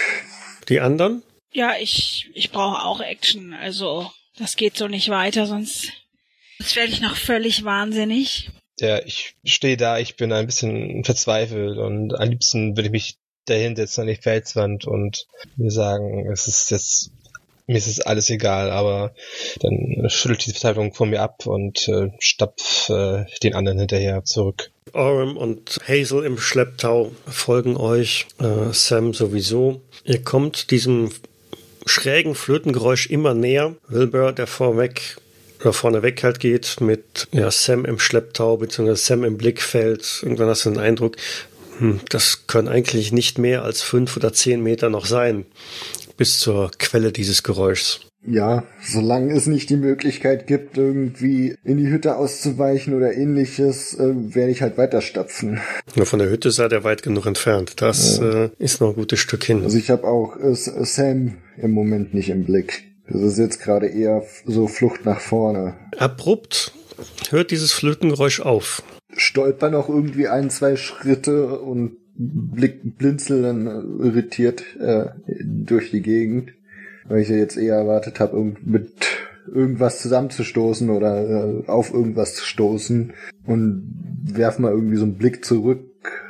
Die anderen? Ja, ich, ich brauche auch Action. Also, das geht so nicht weiter, sonst, sonst werde ich noch völlig wahnsinnig. Ja, ich stehe da, ich bin ein bisschen verzweifelt und am liebsten würde ich mich dahin setzen an die Felswand und mir sagen, es ist jetzt, mir ist es alles egal, aber dann schüttelt die Verzweiflung von mir ab und äh, stapf äh, den anderen hinterher zurück. Orem und Hazel im Schlepptau folgen euch, äh, Sam sowieso. Ihr kommt diesem schrägen Flötengeräusch immer näher. Wilbur, der vorweg oder vorneweg halt geht mit ja, Sam im Schlepptau beziehungsweise Sam im Blickfeld. Irgendwann hast du den Eindruck, hm, das können eigentlich nicht mehr als fünf oder zehn Meter noch sein bis zur Quelle dieses Geräuschs. Ja, solange es nicht die Möglichkeit gibt, irgendwie in die Hütte auszuweichen oder ähnliches, äh, werde ich halt weiterstapfen. Nur von der Hütte seid ihr weit genug entfernt. Das ja. äh, ist noch ein gutes Stück hin. Also ich habe auch äh, Sam im Moment nicht im Blick. Das ist jetzt gerade eher so Flucht nach vorne. Abrupt hört dieses Flötengeräusch auf. Stolper noch irgendwie ein, zwei Schritte und blick, blinzel dann irritiert äh, durch die Gegend. Weil ich ja jetzt eher erwartet habe, mit irgendwas zusammenzustoßen oder äh, auf irgendwas zu stoßen und werf mal irgendwie so einen Blick zurück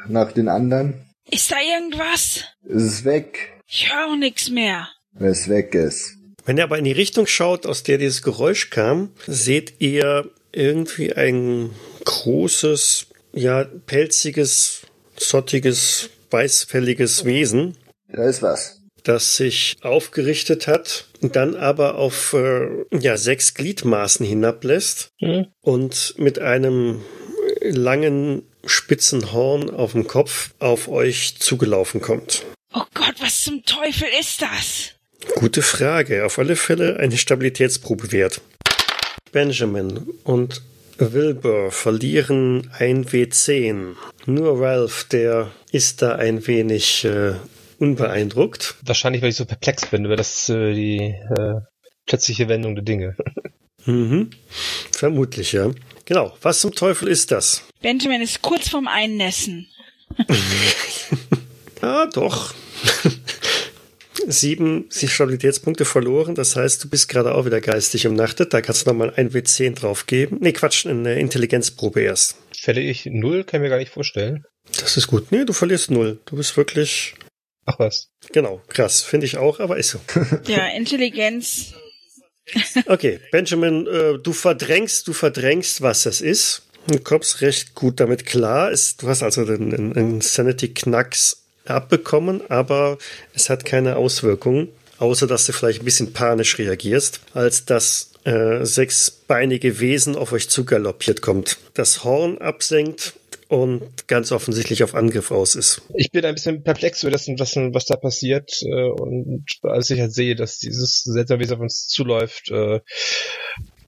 nach den anderen. Ist da irgendwas? Es ist weg. Ich höre nix mehr. Wenn es weg ist. Wenn ihr aber in die Richtung schaut, aus der dieses Geräusch kam, seht ihr irgendwie ein großes, ja, pelziges, zottiges, weißfälliges Wesen. Da ist was. Das sich aufgerichtet hat, dann aber auf äh, ja, sechs Gliedmaßen hinablässt mhm. und mit einem langen, spitzen Horn auf dem Kopf auf euch zugelaufen kommt. Oh Gott, was zum Teufel ist das? Gute Frage. Auf alle Fälle eine Stabilitätsprobe wert. Benjamin und Wilbur verlieren ein W10. Nur Ralph, der ist da ein wenig äh, unbeeindruckt. Wahrscheinlich, weil ich so perplex bin über das, äh, die äh, plötzliche Wendung der Dinge. mhm. Vermutlich, ja. Genau. Was zum Teufel ist das? Benjamin ist kurz vorm Einnässen. ah, doch sieben Stabilitätspunkte verloren. Das heißt, du bist gerade auch wieder geistig umnachtet. Da kannst du nochmal ein W10 draufgeben. Nee, Quatsch, eine Intelligenzprobe erst. Fälle ich null, kann ich mir gar nicht vorstellen. Das ist gut. Nee, du verlierst null. Du bist wirklich. Ach was. Genau, krass. Finde ich auch, aber ist so. ja, Intelligenz. okay, Benjamin, äh, du verdrängst, du verdrängst, was das ist. Du kommst recht gut damit klar. du hast also den, den, den Sanity-Knacks abbekommen, aber es hat keine Auswirkungen, außer dass du vielleicht ein bisschen panisch reagierst, als das äh, sechsbeinige Wesen auf euch zugaloppiert kommt, das Horn absenkt und ganz offensichtlich auf Angriff aus ist. Ich bin ein bisschen perplex über das, was, was da passiert äh, und als ich halt sehe, dass dieses seltsame Wesen auf uns zuläuft, äh,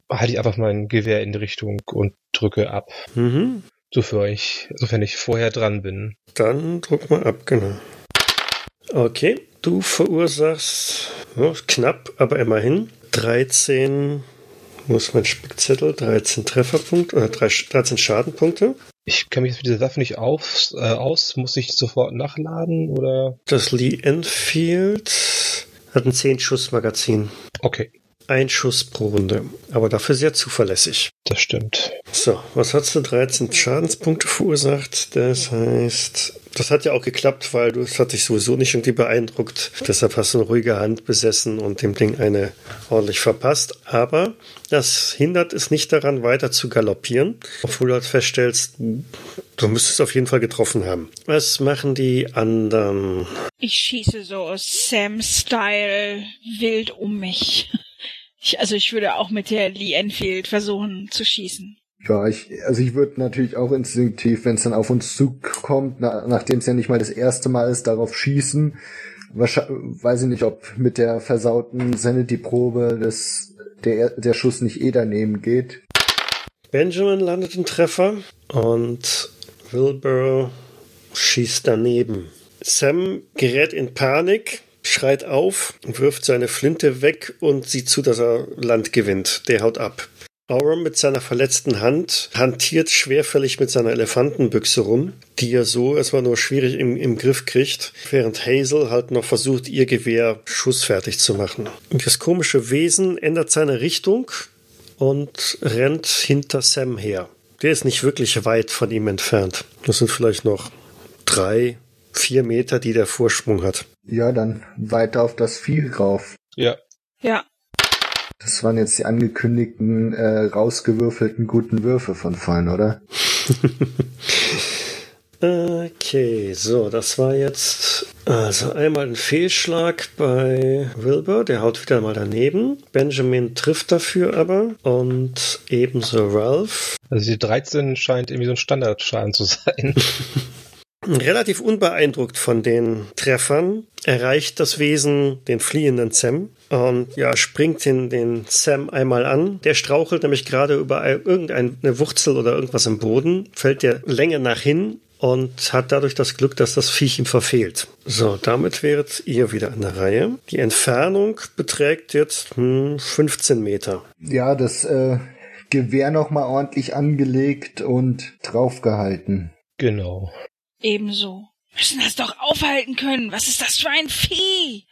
halte ich einfach mein Gewehr in die Richtung und drücke ab. Mhm. So für euch, sofern ich vorher dran bin. Dann druck mal ab, genau. Okay, du verursachst ja, knapp, aber immerhin 13 Wo ist mein Spickzettel? 13 Trefferpunkte oder 13 Schadenpunkte. Ich kenne mich jetzt mit dieser Waffe nicht auf, äh, aus. Muss ich sofort nachladen oder? Das Lee Enfield hat ein 10-Schuss-Magazin. Okay. Ein Schuss pro Runde, aber dafür sehr zuverlässig. Das stimmt. So, was hast du? 13 Schadenspunkte verursacht. Das heißt, das hat ja auch geklappt, weil du, das hat dich sowieso nicht irgendwie beeindruckt. Deshalb hast du eine ruhige Hand besessen und dem Ding eine ordentlich verpasst. Aber das hindert es nicht daran, weiter zu galoppieren, obwohl du halt feststellst, du müsstest auf jeden Fall getroffen haben. Was machen die anderen? Ich schieße so Sam-Style wild um mich. Ich, also ich würde auch mit der Lee Enfield versuchen zu schießen. Ja, ich, also ich würde natürlich auch instinktiv, wenn es dann auf uns zukommt, na, nachdem es ja nicht mal das erste Mal ist, darauf schießen. Wahrscheinlich, weiß ich nicht, ob mit der versauten Sanity-Probe das, der, der Schuss nicht eh daneben geht. Benjamin landet einen Treffer und Wilbur schießt daneben. Sam gerät in Panik, schreit auf, wirft seine Flinte weg und sieht zu, dass er Land gewinnt. Der haut ab. Aurum mit seiner verletzten Hand hantiert schwerfällig mit seiner Elefantenbüchse rum, die er so erstmal nur schwierig im, im Griff kriegt, während Hazel halt noch versucht, ihr Gewehr schussfertig zu machen. Das komische Wesen ändert seine Richtung und rennt hinter Sam her. Der ist nicht wirklich weit von ihm entfernt. Das sind vielleicht noch drei, vier Meter, die der Vorsprung hat. Ja, dann weiter auf das Vieh rauf. Ja. Ja. Das waren jetzt die angekündigten, äh, rausgewürfelten guten Würfe von vorhin, oder? okay, so, das war jetzt also einmal ein Fehlschlag bei Wilbur, der haut wieder mal daneben. Benjamin trifft dafür aber und ebenso Ralph. Also die 13 scheint irgendwie so ein Standardschaden zu sein. Relativ unbeeindruckt von den Treffern erreicht das Wesen den fliehenden Sam und ja, springt den, den Sam einmal an. Der strauchelt nämlich gerade über irgendeine Wurzel oder irgendwas im Boden, fällt der Länge nach hin und hat dadurch das Glück, dass das Viech ihm verfehlt. So, damit wäret ihr wieder an der Reihe. Die Entfernung beträgt jetzt hm, 15 Meter. Ja, das äh, Gewehr nochmal ordentlich angelegt und draufgehalten. Genau. Ebenso. Müssen das doch aufhalten können. Was ist das für ein Vieh?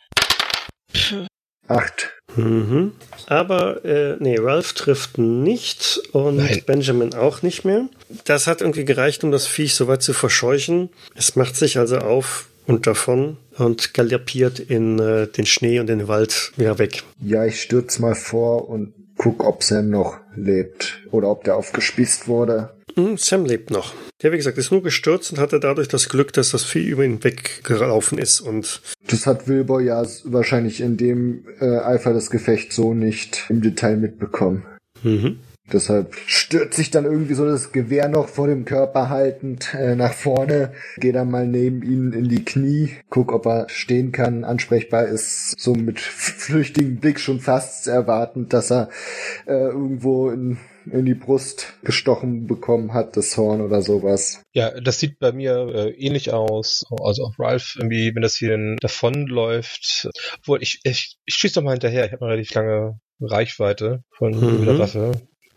Puh. Acht. Mhm. Aber äh, nee, Ralph trifft nicht und Nein. Benjamin auch nicht mehr. Das hat irgendwie gereicht, um das Viech so weit zu verscheuchen. Es macht sich also auf und davon und galoppiert in äh, den Schnee und den Wald wieder weg. Ja, ich stürze mal vor und guck, ob Sam noch lebt oder ob der aufgespießt wurde. Hm, Sam lebt noch. Der, wie gesagt, ist nur gestürzt und hatte dadurch das Glück, dass das Vieh über ihn weggelaufen ist und. Das hat Wilbur ja wahrscheinlich in dem äh, Eifer des Gefechts so nicht im Detail mitbekommen. Mhm. Deshalb stürzt sich dann irgendwie so das Gewehr noch vor dem Körper haltend äh, nach vorne, geht dann mal neben ihn in die Knie, guck, ob er stehen kann, ansprechbar ist, so mit flüchtigem Blick schon fast erwartend, dass er äh, irgendwo in in die Brust gestochen bekommen hat, das Horn oder sowas. Ja, das sieht bei mir äh, ähnlich aus. Also auch Ralph, irgendwie, wenn das hier davonläuft. Obwohl, ich, ich, ich schieße doch mal hinterher. Ich habe eine relativ lange Reichweite von mhm. der Waffe.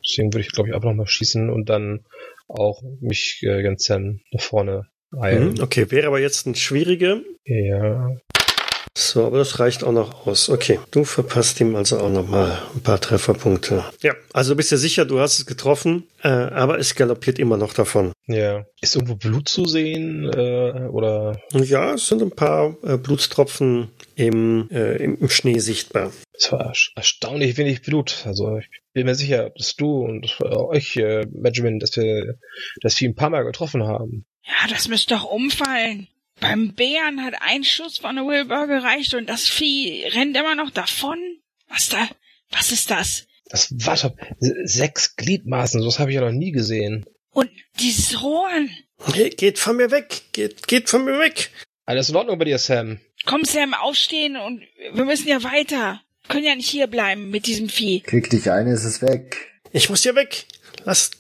Deswegen würde ich, glaube ich, einfach nochmal schießen und dann auch mich äh, ganz Sam nach vorne eilen. Mhm, okay, wäre aber jetzt ein schwieriger. Ja. So, aber das reicht auch noch aus. Okay, du verpasst ihm also auch noch mal ein paar Trefferpunkte. Ja, also bist du sicher, du hast es getroffen, äh, aber es galoppiert immer noch davon. Ja. Ist irgendwo Blut zu sehen äh, oder? Ja, es sind ein paar äh, Blutstropfen im, äh, im Schnee sichtbar. Es war erstaunlich wenig Blut. Also ich bin mir sicher, dass du und äh, euch, äh, Benjamin, dass wir das Vieh ein paar Mal getroffen haben. Ja, das müsste doch umfallen. Beim Bären hat ein Schuss von der Wilbur gereicht und das Vieh rennt immer noch davon. Was da? Was ist das? Das war doch sechs Gliedmaßen, sowas habe ich ja noch nie gesehen. Und dieses Horn. Geht von mir weg, geht, geht von mir weg. Alles in Ordnung bei dir, Sam. Komm, Sam, aufstehen und wir müssen ja weiter. Wir können ja nicht hier bleiben mit diesem Vieh. Krieg dich ein, ist es weg. Ich muss hier weg. Lass,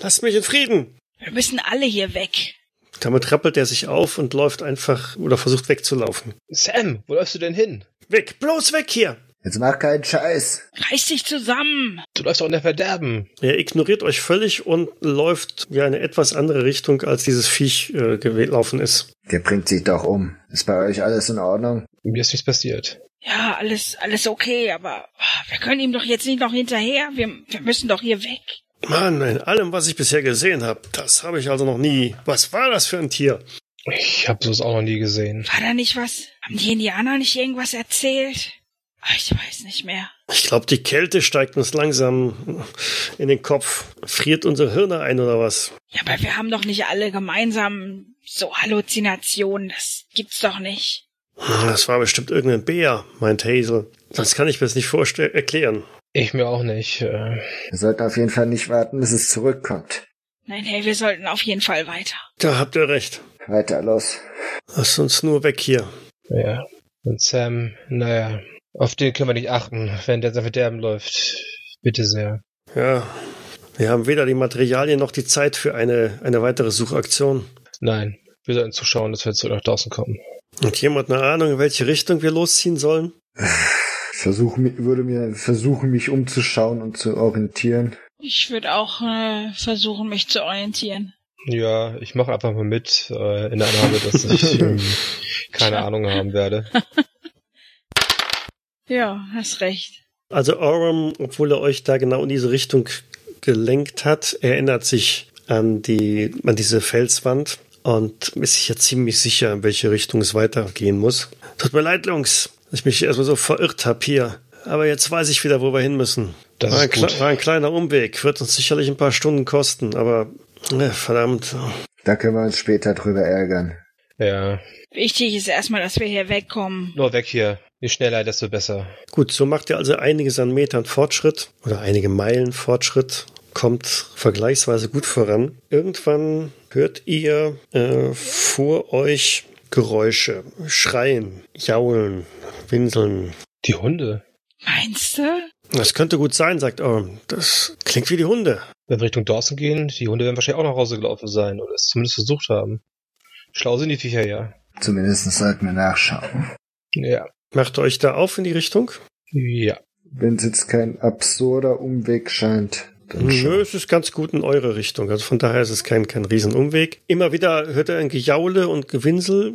lass mich in Frieden. Wir müssen alle hier weg. Damit rappelt er sich auf und läuft einfach oder versucht wegzulaufen. Sam, wo läufst du denn hin? Weg, bloß weg hier! Jetzt mach keinen Scheiß. Reiß dich zusammen. Du läufst doch in der Verderben. Er ignoriert euch völlig und läuft ja in eine etwas andere Richtung, als dieses Viech äh, gelaufen ist. Der bringt sich doch um. Ist bei euch alles in Ordnung? Mir ist nichts passiert. Ja, alles, alles okay, aber ah, wir können ihm doch jetzt nicht noch hinterher. Wir, wir müssen doch hier weg. Mann, in allem, was ich bisher gesehen habe, das habe ich also noch nie. Was war das für ein Tier? Ich habe sowas auch noch nie gesehen. War da nicht was? Haben die Indianer nicht irgendwas erzählt? Ah, Ich weiß nicht mehr. Ich glaube, die Kälte steigt uns langsam in den Kopf. Friert unsere Hirne ein oder was? Ja, aber wir haben doch nicht alle gemeinsam so Halluzinationen. Das gibt's doch nicht. Das war bestimmt irgendein Bär, meint Hazel. Das kann ich mir jetzt nicht vorstellen, erklären. Ich mir auch nicht. Äh, Wir sollten auf jeden Fall nicht warten, bis es zurückkommt. Nein, hey, wir sollten auf jeden Fall weiter. Da habt ihr recht. Weiter los. Lasst uns nur weg hier. ja. Und Sam, naja, auf den können wir nicht achten, wenn der sein Verderben läuft. Bitte sehr. Ja, wir haben weder die Materialien noch die Zeit für eine, eine weitere Suchaktion. Nein, wir sollten zuschauen, dass wir zurück nach draußen kommen. Und jemand eine Ahnung, in welche Richtung wir losziehen sollen? Ich versuche, würde mir versuchen, mich umzuschauen und zu orientieren. Ich würde auch äh, versuchen, mich zu orientieren. Ja, ich mache einfach mal mit, äh, in der Annahme, dass ich ähm, keine Ahnung haben werde. Ja, hast recht. Also Oram, obwohl er euch da genau in diese Richtung gelenkt hat, erinnert sich an die, an diese Felswand und ist sich ja ziemlich sicher, in welche Richtung es weitergehen muss. Tut mir leid, Jungs, dass ich mich erstmal so verirrt hab hier. Aber jetzt weiß ich wieder, wo wir hin müssen. Das war, ein ist gut. kle- war ein kleiner Umweg, wird uns sicherlich ein paar Stunden kosten, aber äh, verdammt. Da können wir uns später drüber ärgern. Ja, Wichtig ist erstmal, dass wir hier wegkommen. nur weg hier. Je schneller, desto besser. Gut, so macht ihr also einiges an Metern Fortschritt oder einige Meilen Fortschritt, kommt vergleichsweise gut voran. Irgendwann hört ihr äh, vor euch Geräusche, Schreien, Jaulen, Winseln. Die Hunde. Meinst du? Das könnte gut sein, sagt Orm. Das klingt wie die Hunde. Wenn wir Richtung Dawson gehen, die Hunde werden wahrscheinlich auch nach Hause gelaufen sein oder es zumindest versucht haben. Schlau sind die Viecher ja. Zumindest sollten wir nachschauen. Ja. Macht euch da auf in die Richtung? Ja. Wenn es jetzt kein absurder Umweg scheint, dann Nö, schon. es ist ganz gut in eure Richtung. Also von daher ist es kein, kein Riesenumweg. Immer wieder hört er ein Gejaule und Gewinsel.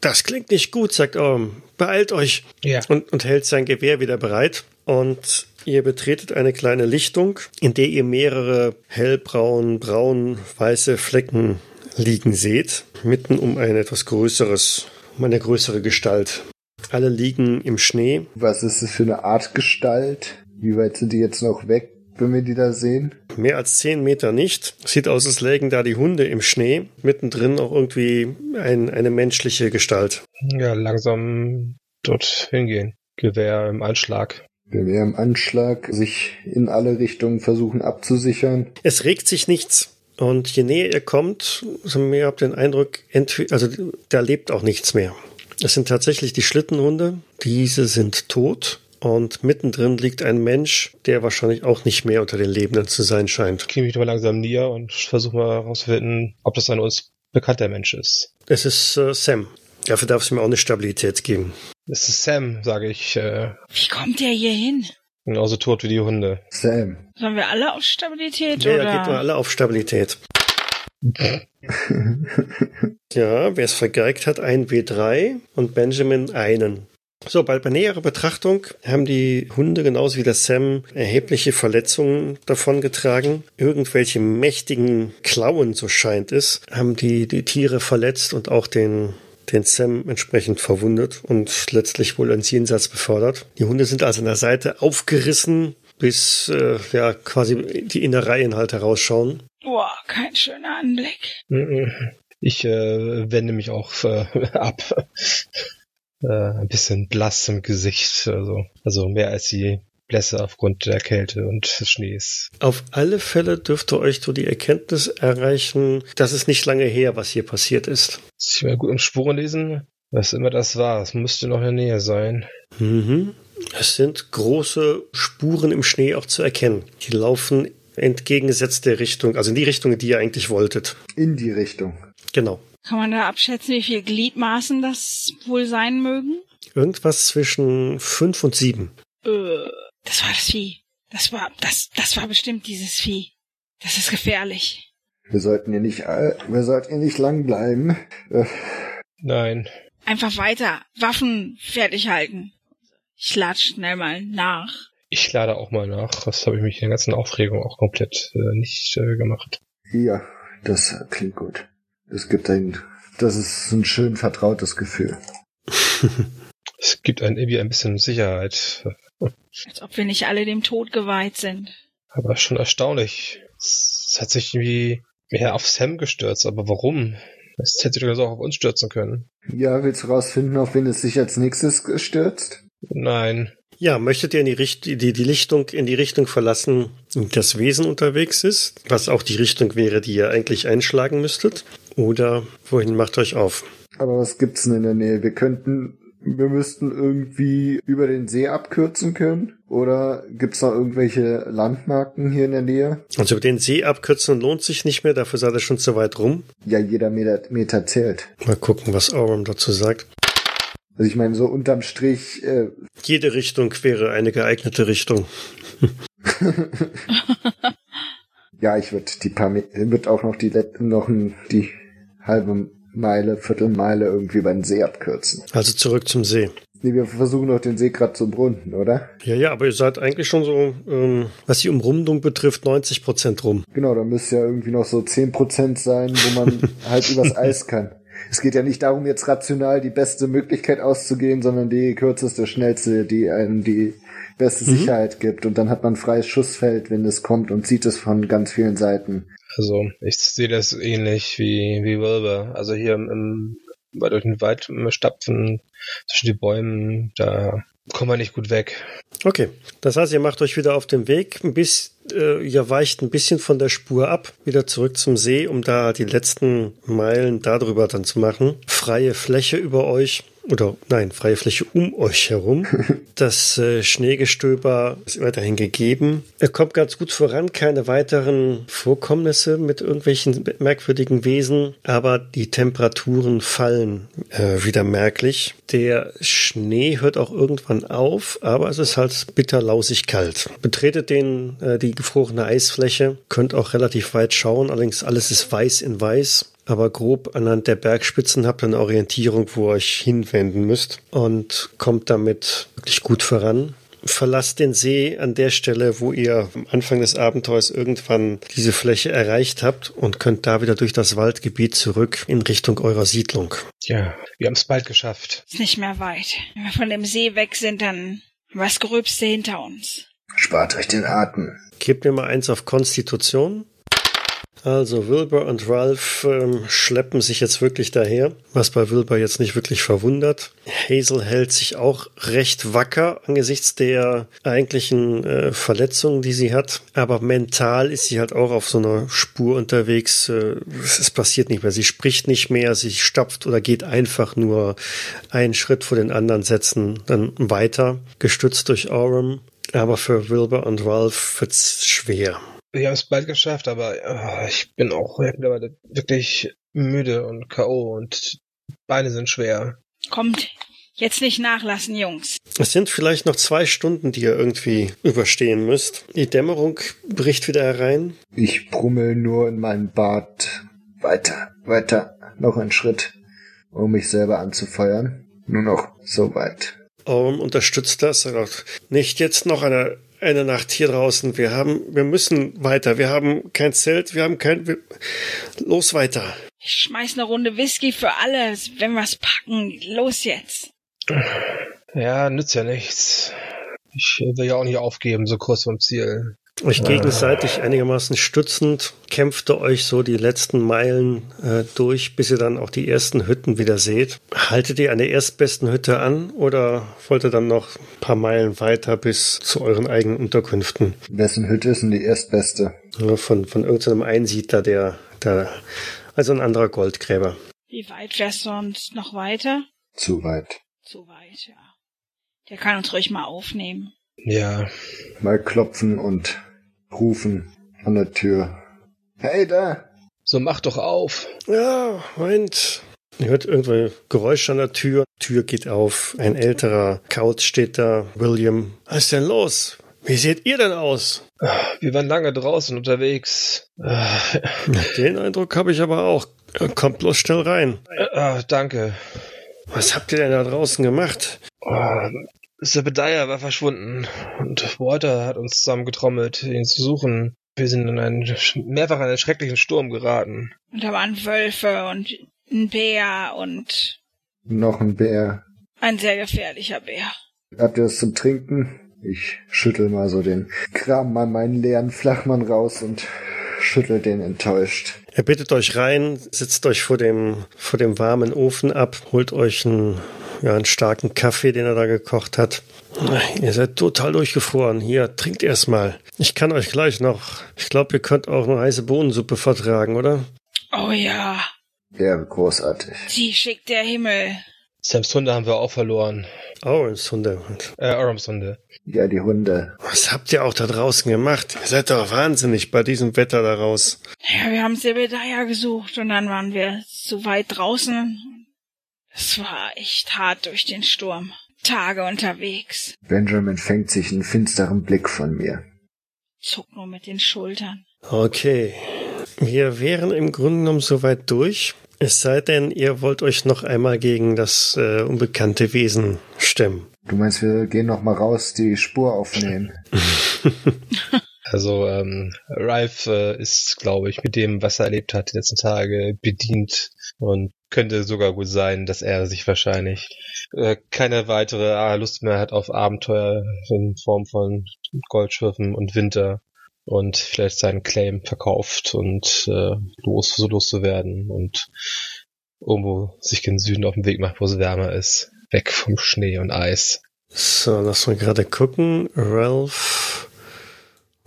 Das klingt nicht gut, sagt Orm. Beeilt euch. Ja. und, und hält sein Gewehr wieder bereit. Und ihr betretet eine kleine Lichtung, in der ihr mehrere hellbraun, braun, weiße Flecken liegen seht, mitten um ein etwas größeres, um eine größere Gestalt. Alle liegen im Schnee. Was ist das für eine Art Gestalt? Wie weit sind die jetzt noch weg, wenn wir die da sehen? Mehr als zehn Meter nicht. Sieht aus, als lägen da die Hunde im Schnee. Mittendrin auch irgendwie ein, eine menschliche Gestalt. Ja, langsam dort hingehen. Gewehr im Anschlag. Wir im Anschlag sich in alle Richtungen versuchen abzusichern. Es regt sich nichts. Und je näher ihr kommt, umso mehr habt ihr den Eindruck, entweder, also da lebt auch nichts mehr. Es sind tatsächlich die Schlittenhunde. Diese sind tot. Und mittendrin liegt ein Mensch, der wahrscheinlich auch nicht mehr unter den Lebenden zu sein scheint. Ich mich mal langsam näher und versuche mal herauszufinden, ob das ein uns bekannter Mensch ist. Es ist äh, Sam. Dafür darf es mir auch eine Stabilität geben. Es ist Sam, sage ich, äh, Wie kommt der hier hin? genauso tot wie die Hunde. Sam. Sollen wir alle auf Stabilität Ja, oder? ja, geht mal alle auf Stabilität. Ja, wer es vergeigt hat, ein W3 und Benjamin einen. So, bei, bei näherer Betrachtung haben die Hunde genauso wie der Sam erhebliche Verletzungen davongetragen. Irgendwelche mächtigen Klauen, so scheint es, haben die, die Tiere verletzt und auch den, den Sam entsprechend verwundet und letztlich wohl ins Jenseits befördert. Die Hunde sind also an der Seite aufgerissen, bis äh, ja quasi die Innereien halt herausschauen. Boah, kein schöner Anblick. Ich äh, wende mich auch äh, ab. äh, ein bisschen blass im Gesicht, also, also mehr als die Blässe aufgrund der Kälte und des Schnees. Auf alle Fälle dürfte euch so die Erkenntnis erreichen, dass es nicht lange her, was hier passiert ist. Ich mal gut im Spuren lesen, was immer das war. Es müsste noch in der Nähe sein. Mhm. Es sind große Spuren im Schnee auch zu erkennen. Die laufen entgegengesetzt der Richtung, also in die Richtung, die ihr eigentlich wolltet. In die Richtung. Genau. Kann man da abschätzen, wie viel Gliedmaßen das wohl sein mögen? Irgendwas zwischen fünf und sieben. Äh, das war das Vieh. Das war, das, das war bestimmt dieses Vieh. Das ist gefährlich. Wir sollten hier nicht, äh, wir sollten hier nicht lang bleiben. Äh, Nein. Einfach weiter. Waffen fertig halten. Ich latsch schnell mal nach. Ich lade auch mal nach. Das habe ich mich in der ganzen Aufregung auch komplett äh, nicht äh, gemacht. ja, das klingt gut. Das gibt ein, das ist ein schön vertrautes Gefühl. Es gibt ein, irgendwie ein bisschen Sicherheit. Als ob wir nicht alle dem Tod geweiht sind. Aber schon erstaunlich. Es hat sich irgendwie mehr auf Sam gestürzt. Aber warum? Es hätte sich doch auch auf uns stürzen können. Ja, willst du rausfinden, auf wen es sich als nächstes stürzt? Nein. Ja, möchtet ihr in die, Richt die, die Lichtung, in die Richtung verlassen, in das Wesen unterwegs ist, was auch die Richtung wäre, die ihr eigentlich einschlagen müsstet? Oder wohin macht euch auf? Aber was gibt's denn in der Nähe? Wir könnten, wir müssten irgendwie über den See abkürzen können? Oder gibt's noch irgendwelche Landmarken hier in der Nähe? Also über den See abkürzen lohnt sich nicht mehr, dafür seid ihr schon zu weit rum. Ja, jeder Meter, Meter zählt. Mal gucken, was Aurum dazu sagt. Also ich meine, so unterm Strich, äh, Jede Richtung wäre eine geeignete Richtung. ja, ich würde die paar, Me- würd auch noch die, Let- noch die halbe Meile, Viertelmeile irgendwie beim See abkürzen. Also zurück zum See. Nee, wir versuchen doch den See gerade zu brunnen, oder? Ja, ja, aber ihr seid eigentlich schon so, ähm, was die Umrundung betrifft, 90 Prozent rum. Genau, da müsste ja irgendwie noch so 10% sein, wo man halt übers Eis kann. Es geht ja nicht darum, jetzt rational die beste Möglichkeit auszugehen, sondern die kürzeste, schnellste, die einem die beste Sicherheit gibt. Und dann hat man freies Schussfeld, wenn es kommt und sieht es von ganz vielen Seiten. Also, ich sehe das ähnlich wie, wie Wilbur. Also hier im, im durch den Wald stapfen, zwischen die Bäumen, da kommen wir nicht gut weg. Okay, das heißt, ihr macht euch wieder auf den Weg, bisschen, äh, ihr weicht ein bisschen von der Spur ab, wieder zurück zum See, um da die letzten Meilen darüber dann zu machen. Freie Fläche über euch oder nein, freie Fläche um euch herum. Das äh, Schneegestöber ist weiterhin gegeben. Er kommt ganz gut voran, keine weiteren Vorkommnisse mit irgendwelchen merkwürdigen Wesen, aber die Temperaturen fallen äh, wieder merklich. Der Schnee hört auch irgendwann auf, aber es ist halt bitter lausig kalt. Betretet den äh, die gefrorene Eisfläche, könnt auch relativ weit schauen, allerdings alles ist weiß in weiß aber grob anhand der Bergspitzen habt ihr eine Orientierung, wo ihr euch hinwenden müsst und kommt damit wirklich gut voran. Verlasst den See an der Stelle, wo ihr am Anfang des Abenteuers irgendwann diese Fläche erreicht habt und könnt da wieder durch das Waldgebiet zurück in Richtung eurer Siedlung. Ja, wir haben es bald geschafft. Ist nicht mehr weit. Wenn wir von dem See weg sind, dann das Gröbste hinter uns. Spart euch den Atem. Gebt mir mal eins auf Konstitution. Also Wilbur und Ralph ähm, schleppen sich jetzt wirklich daher, was bei Wilbur jetzt nicht wirklich verwundert. Hazel hält sich auch recht wacker angesichts der eigentlichen äh, Verletzungen, die sie hat. Aber mental ist sie halt auch auf so einer Spur unterwegs. Äh, es passiert nicht mehr. Sie spricht nicht mehr, sie stapft oder geht einfach nur einen Schritt vor den anderen Setzen, dann weiter, gestützt durch Aurum. Aber für Wilbur und Ralph wird's schwer. Wir haben es bald geschafft, aber äh, ich bin auch mittlerweile wirklich müde und K.O. und Beine sind schwer. Kommt, jetzt nicht nachlassen, Jungs. Es sind vielleicht noch zwei Stunden, die ihr irgendwie überstehen müsst. Die Dämmerung bricht wieder herein. Ich brummel nur in meinem Bart. Weiter, weiter, noch ein Schritt, um mich selber anzufeuern. Nur noch so weit. Orm unterstützt das. Er sagt, nicht jetzt noch eine, eine Nacht hier draußen. Wir haben, wir müssen weiter. Wir haben kein Zelt, wir haben kein, wir, los weiter. Ich schmeiß eine Runde Whisky für alle, wenn wir's packen. Los jetzt. Ja, nützt ja nichts. Ich will ja auch nicht aufgeben, so kurz vom Ziel. Euch gegenseitig einigermaßen stützend kämpft ihr euch so die letzten Meilen äh, durch, bis ihr dann auch die ersten Hütten wieder seht. Haltet ihr an der erstbesten Hütte an oder wollt ihr dann noch ein paar Meilen weiter bis zu euren eigenen Unterkünften? Wessen Hütte ist denn die erstbeste? Ja, von, von irgendeinem Einsiedler, der, der, also ein anderer Goldgräber. Wie weit wär's sonst noch weiter? Zu weit. Zu weit, ja. Der kann uns ruhig mal aufnehmen. Ja, Mal klopfen und rufen an der Tür. Hey da! so mach doch auf. Ja, Moment. Ihr hört irgendwo Geräusche an der Tür. Tür geht auf. Ein älterer Kaut steht da. William. Was ist denn los? Wie seht ihr denn aus? Wir waren lange draußen unterwegs. Den Eindruck habe ich aber auch. Kommt bloß schnell rein. Ah, danke. Was habt ihr denn da draußen gemacht? Zebediah war verschwunden und Walter hat uns zusammengetrommelt, ihn zu suchen. Wir sind in einen, mehrfach in einen schrecklichen Sturm geraten. Und da waren Wölfe und ein Bär und Noch ein Bär. ein sehr gefährlicher Bär. Habt ihr was zum Trinken? Ich schüttel mal so den Kram mal meinen leeren Flachmann raus und schüttel den enttäuscht. Er bittet euch rein, sitzt euch vor dem, vor dem warmen Ofen ab, holt euch einen, ja, einen starken Kaffee, den er da gekocht hat. Ihr seid total durchgefroren. Hier, trinkt erst mal. Ich kann euch gleich noch. Ich glaube, ihr könnt auch eine heiße Bohnensuppe vertragen, oder? Oh ja, Ja, großartig. sie schickt der Himmel. Sams Hunde haben wir auch verloren. Oh, ins Hunde. Äh, Orams Hunde. Ja, die Hunde. Was habt ihr auch da draußen gemacht? Ihr seid doch wahnsinnig bei diesem Wetter da raus. Ja, wir haben Zebediah gesucht und dann waren wir so weit draußen. Es war echt hart durch den Sturm. Tage unterwegs. Benjamin fängt sich einen finsteren Blick von mir. Zuck nur mit den Schultern. Okay. Wir wären im Grunde genommen soweit durch. Es sei denn, ihr wollt euch noch einmal gegen das äh, unbekannte Wesen stemmen. Du meinst, wir gehen noch mal raus, die Spur aufnehmen? Also ähm, Ralph äh, ist, glaube ich, mit dem, was er erlebt hat die letzten Tage, bedient und könnte sogar gut sein, dass er sich wahrscheinlich äh, keine weitere ah, Lust mehr hat auf Abenteuer in Form von Goldschiffen und Winter und vielleicht seinen Claim verkauft und äh, los so loszuwerden und irgendwo sich gen Süden auf den Weg macht, wo es wärmer ist, weg vom Schnee und Eis. So, lass mal gerade gucken. Ralph.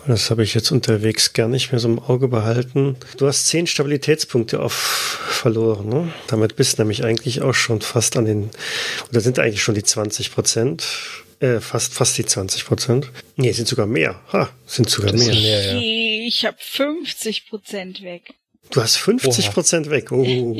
Das habe ich jetzt unterwegs gar nicht mehr so im Auge behalten. Du hast zehn Stabilitätspunkte auf verloren. Ne? Damit bist du nämlich eigentlich auch schon fast an den, oder sind eigentlich schon die 20 Prozent. Äh, fast, fast die 20 Prozent. Nee, sind sogar mehr. Ha, sind sogar Das mehr. mehr, ja. Ich hab 50 Prozent weg. Du hast 50 Prozent weg. Oh.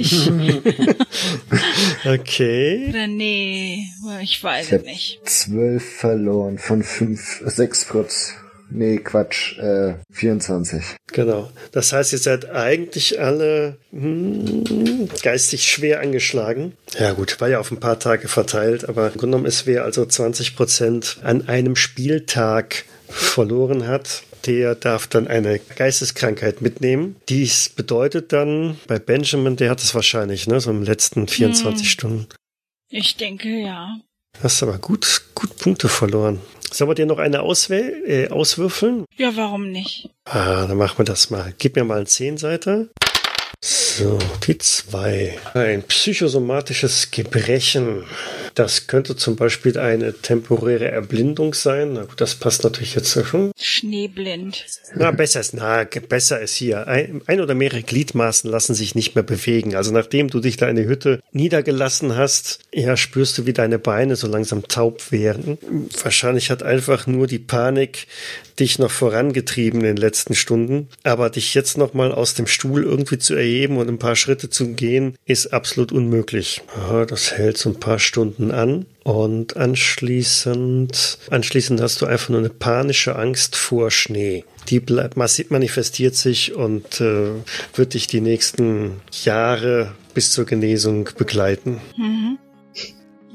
okay. Oder nee, ich weiß Ich hab es nicht. zwölf verloren von fünf, sechs Protz. Nee, Quatsch, äh, 24. Genau. Das heißt, ihr seid eigentlich alle hm, geistig schwer angeschlagen. Ja gut, war ja auf ein paar Tage verteilt, aber im Grunde genommen ist wer also 20 Prozent an einem Spieltag verloren hat, der darf dann eine Geisteskrankheit mitnehmen. Dies bedeutet dann, bei Benjamin, der hat es wahrscheinlich, ne, so im letzten 24 Hm. Stunden. Ich denke ja. Hast aber gut, gut Punkte verloren. Sollen wir dir noch eine auswähl äh, auswürfeln? Ja, warum nicht? Ah, dann machen wir das mal. Gib mir mal einen Zehnseiter. So, die zwei. Ein psychosomatisches Gebrechen. Das könnte zum Beispiel eine temporäre Erblindung sein. Na gut, das passt natürlich jetzt schon. Schneeblind. Na, besser ist, na, besser ist hier. Ein, ein oder mehrere Gliedmaßen lassen sich nicht mehr bewegen. Also nachdem du dich da in die Hütte niedergelassen hast, ja, spürst du, wie deine Beine so langsam taub werden. Wahrscheinlich hat einfach nur die Panik dich noch vorangetrieben in den letzten Stunden. Aber dich jetzt noch mal aus dem Stuhl irgendwie zu erheben und ein paar Schritte zu gehen, ist absolut unmöglich. Das hält so ein paar Stunden an. Und anschließend, anschließend hast du einfach nur eine panische Angst vor Schnee. Die bleibt, manifestiert sich und äh, wird dich die nächsten Jahre bis zur Genesung begleiten. Mhm.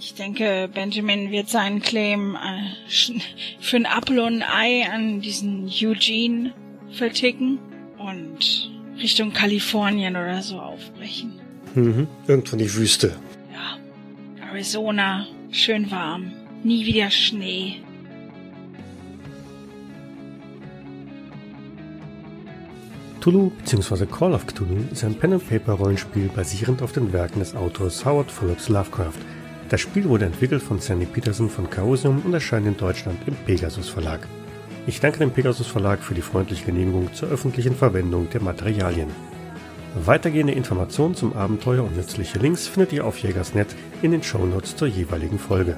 Ich denke, Benjamin wird seinen Claim äh, für ein Apfel und ein Ei an diesen Eugene verticken und Richtung Kalifornien oder so aufbrechen. Mhm. Irgendwo in die Wüste. Ja, Arizona, schön warm, nie wieder Schnee. Cthulhu bzw. Call of Cthulhu ist ein Pen-and-Paper-Rollenspiel basierend auf den Werken des Autors Howard Phillips Lovecraft. Das Spiel wurde entwickelt von Sandy Peterson von Chaosium und erscheint in Deutschland im Pegasus Verlag. Ich danke dem Pegasus Verlag für die freundliche Genehmigung zur öffentlichen Verwendung der Materialien. Weitergehende Informationen zum Abenteuer und nützliche Links findet ihr auf Jägersnet in den Shownotes zur jeweiligen Folge.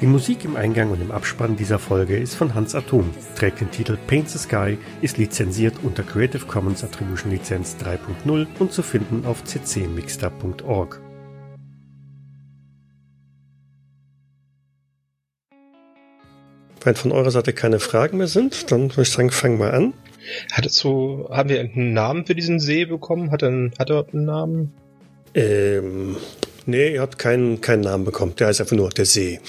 Die Musik im Eingang und im Abspann dieser Folge ist von Hans Atom, trägt den Titel Paint the Sky, ist lizenziert unter Creative Commons Attribution Lizenz 3.0 und zu finden auf ccmixter.org. Wenn von eurer Seite keine Fragen mehr sind, dann würde ich sagen, fangen wir an. Hat es so, haben wir einen Namen für diesen See bekommen? Hat er, einen, hat er einen Namen? Ähm, nee, ihr habt keinen, keinen Namen bekommen. Der heißt einfach nur der See.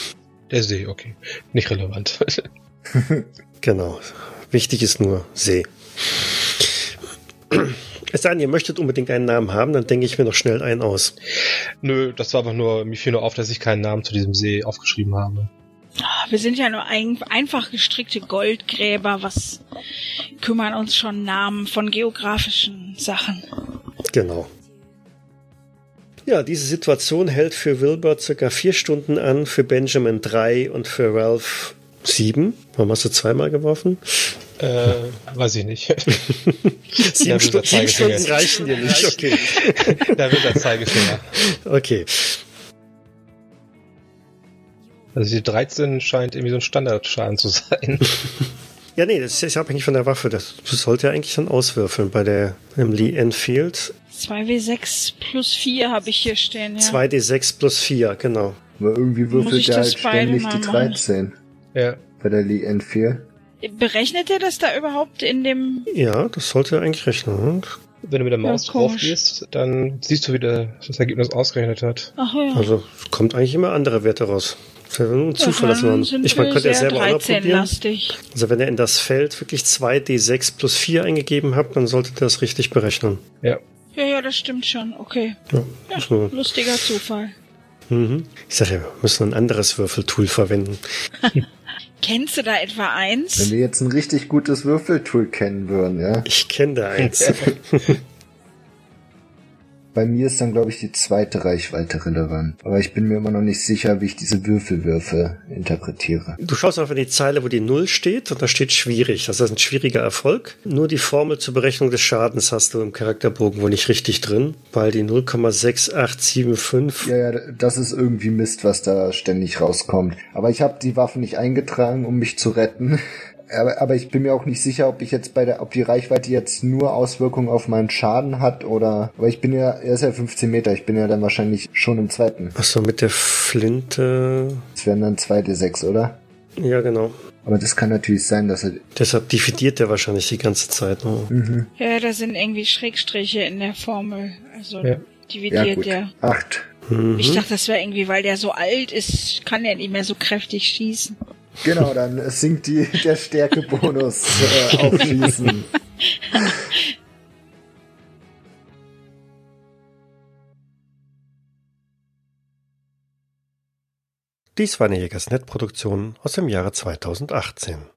Der See, okay. Nicht relevant. genau. Wichtig ist nur See. Es sei denn, ihr möchtet unbedingt einen Namen haben, dann denke ich mir noch schnell einen aus. Nö, das war einfach nur, mir fiel nur auf, dass ich keinen Namen zu diesem See aufgeschrieben habe. Wir sind ja nur ein, einfach gestrickte Goldgräber. Was kümmern uns schon Namen von geografischen Sachen? Genau. Ja, diese Situation hält für Wilbur circa vier Stunden an, für Benjamin drei und für Ralph sieben. Warum hast du zweimal geworfen? Äh, weiß ich nicht. sieben, Ja, Stu dieser sieben Stunden reichen dir nicht. Okay. da wird der Zeigefinger. Okay. Also die 13 scheint irgendwie so ein Standardschaden zu sein. Ja, nee, das ist abhängig von der Waffe. Das sollte ja eigentlich dann auswürfeln bei der im Lee Enfield. 2W6 plus 4 habe ich hier stehen, ja. 2d6 plus 4, genau. Aber irgendwie würfelt er halt ständig die machen? 13 ja. bei der Lee Enfield. Berechnet ihr das da überhaupt in dem... Ja, das sollte eigentlich rechnen. ne? Wenn du mit der Maus Ja, drauf gehst, dann siehst du, wie der das Ergebnis ausgerechnet hat. Ach ja. Also kommt eigentlich immer andere Werte raus. Das nur ein Zufall, dass Dann man. Ich meine, wir könnt ihr sehr selber auch noch probieren. 13-lastig. Also wenn ihr in das Feld wirklich 2d6 plus 4 eingegeben habt, dann solltet ihr das richtig berechnen. Ja. Ja, ja, das stimmt schon. Okay. Ja, Ja, lustiger Zufall. mhm. Ich sage ja, wir müssen ein anderes Würfeltool verwenden. Kennst du da etwa Wenn eins? wir jetzt ein richtig gutes Würfeltool kennen würden, ja. Ich kenne da eins. Bei mir ist dann, glaube ich, die zweite Reichweite relevant. Aber ich bin mir immer noch nicht sicher, wie ich diese Würfelwürfe interpretiere. Du schaust auf die Zeile, wo die 0 steht, und da steht schwierig. Das ist ein schwieriger Erfolg. Nur die Formel zur Berechnung des Schadens hast du im Charakterbogen wohl nicht richtig drin, weil die 0,6875 Ja, ja, das ist irgendwie Mist, was da ständig rauskommt. Aber ich habe die Waffen nicht eingetragen, um mich zu retten. Aber, aber ich bin mir auch nicht sicher, ob ich jetzt bei der, ob die Reichweite jetzt nur Auswirkungen auf meinen Schaden hat oder. Aber ich bin ja, er ist ja 15 Meter, ich bin ja dann wahrscheinlich schon im zweiten. Achso, mit der Flinte. Das wären dann 2d6, oder? Ja, genau. Aber das kann natürlich sein, dass er. Deshalb dividiert der wahrscheinlich die ganze Zeit. Ne? Mhm. Ja, da sind irgendwie Schrägstriche in der Formel. Also Ja. Ja, dividiert gut. der. Acht. Mhm. Ich dachte, das wäre irgendwie, weil der so alt ist, kann der nicht mehr so kräftig schießen. Genau, dann sinkt die, der Stärkebonus äh, aufschließen. Dies war eine Jägersnet-Produktion aus dem Jahre 2018.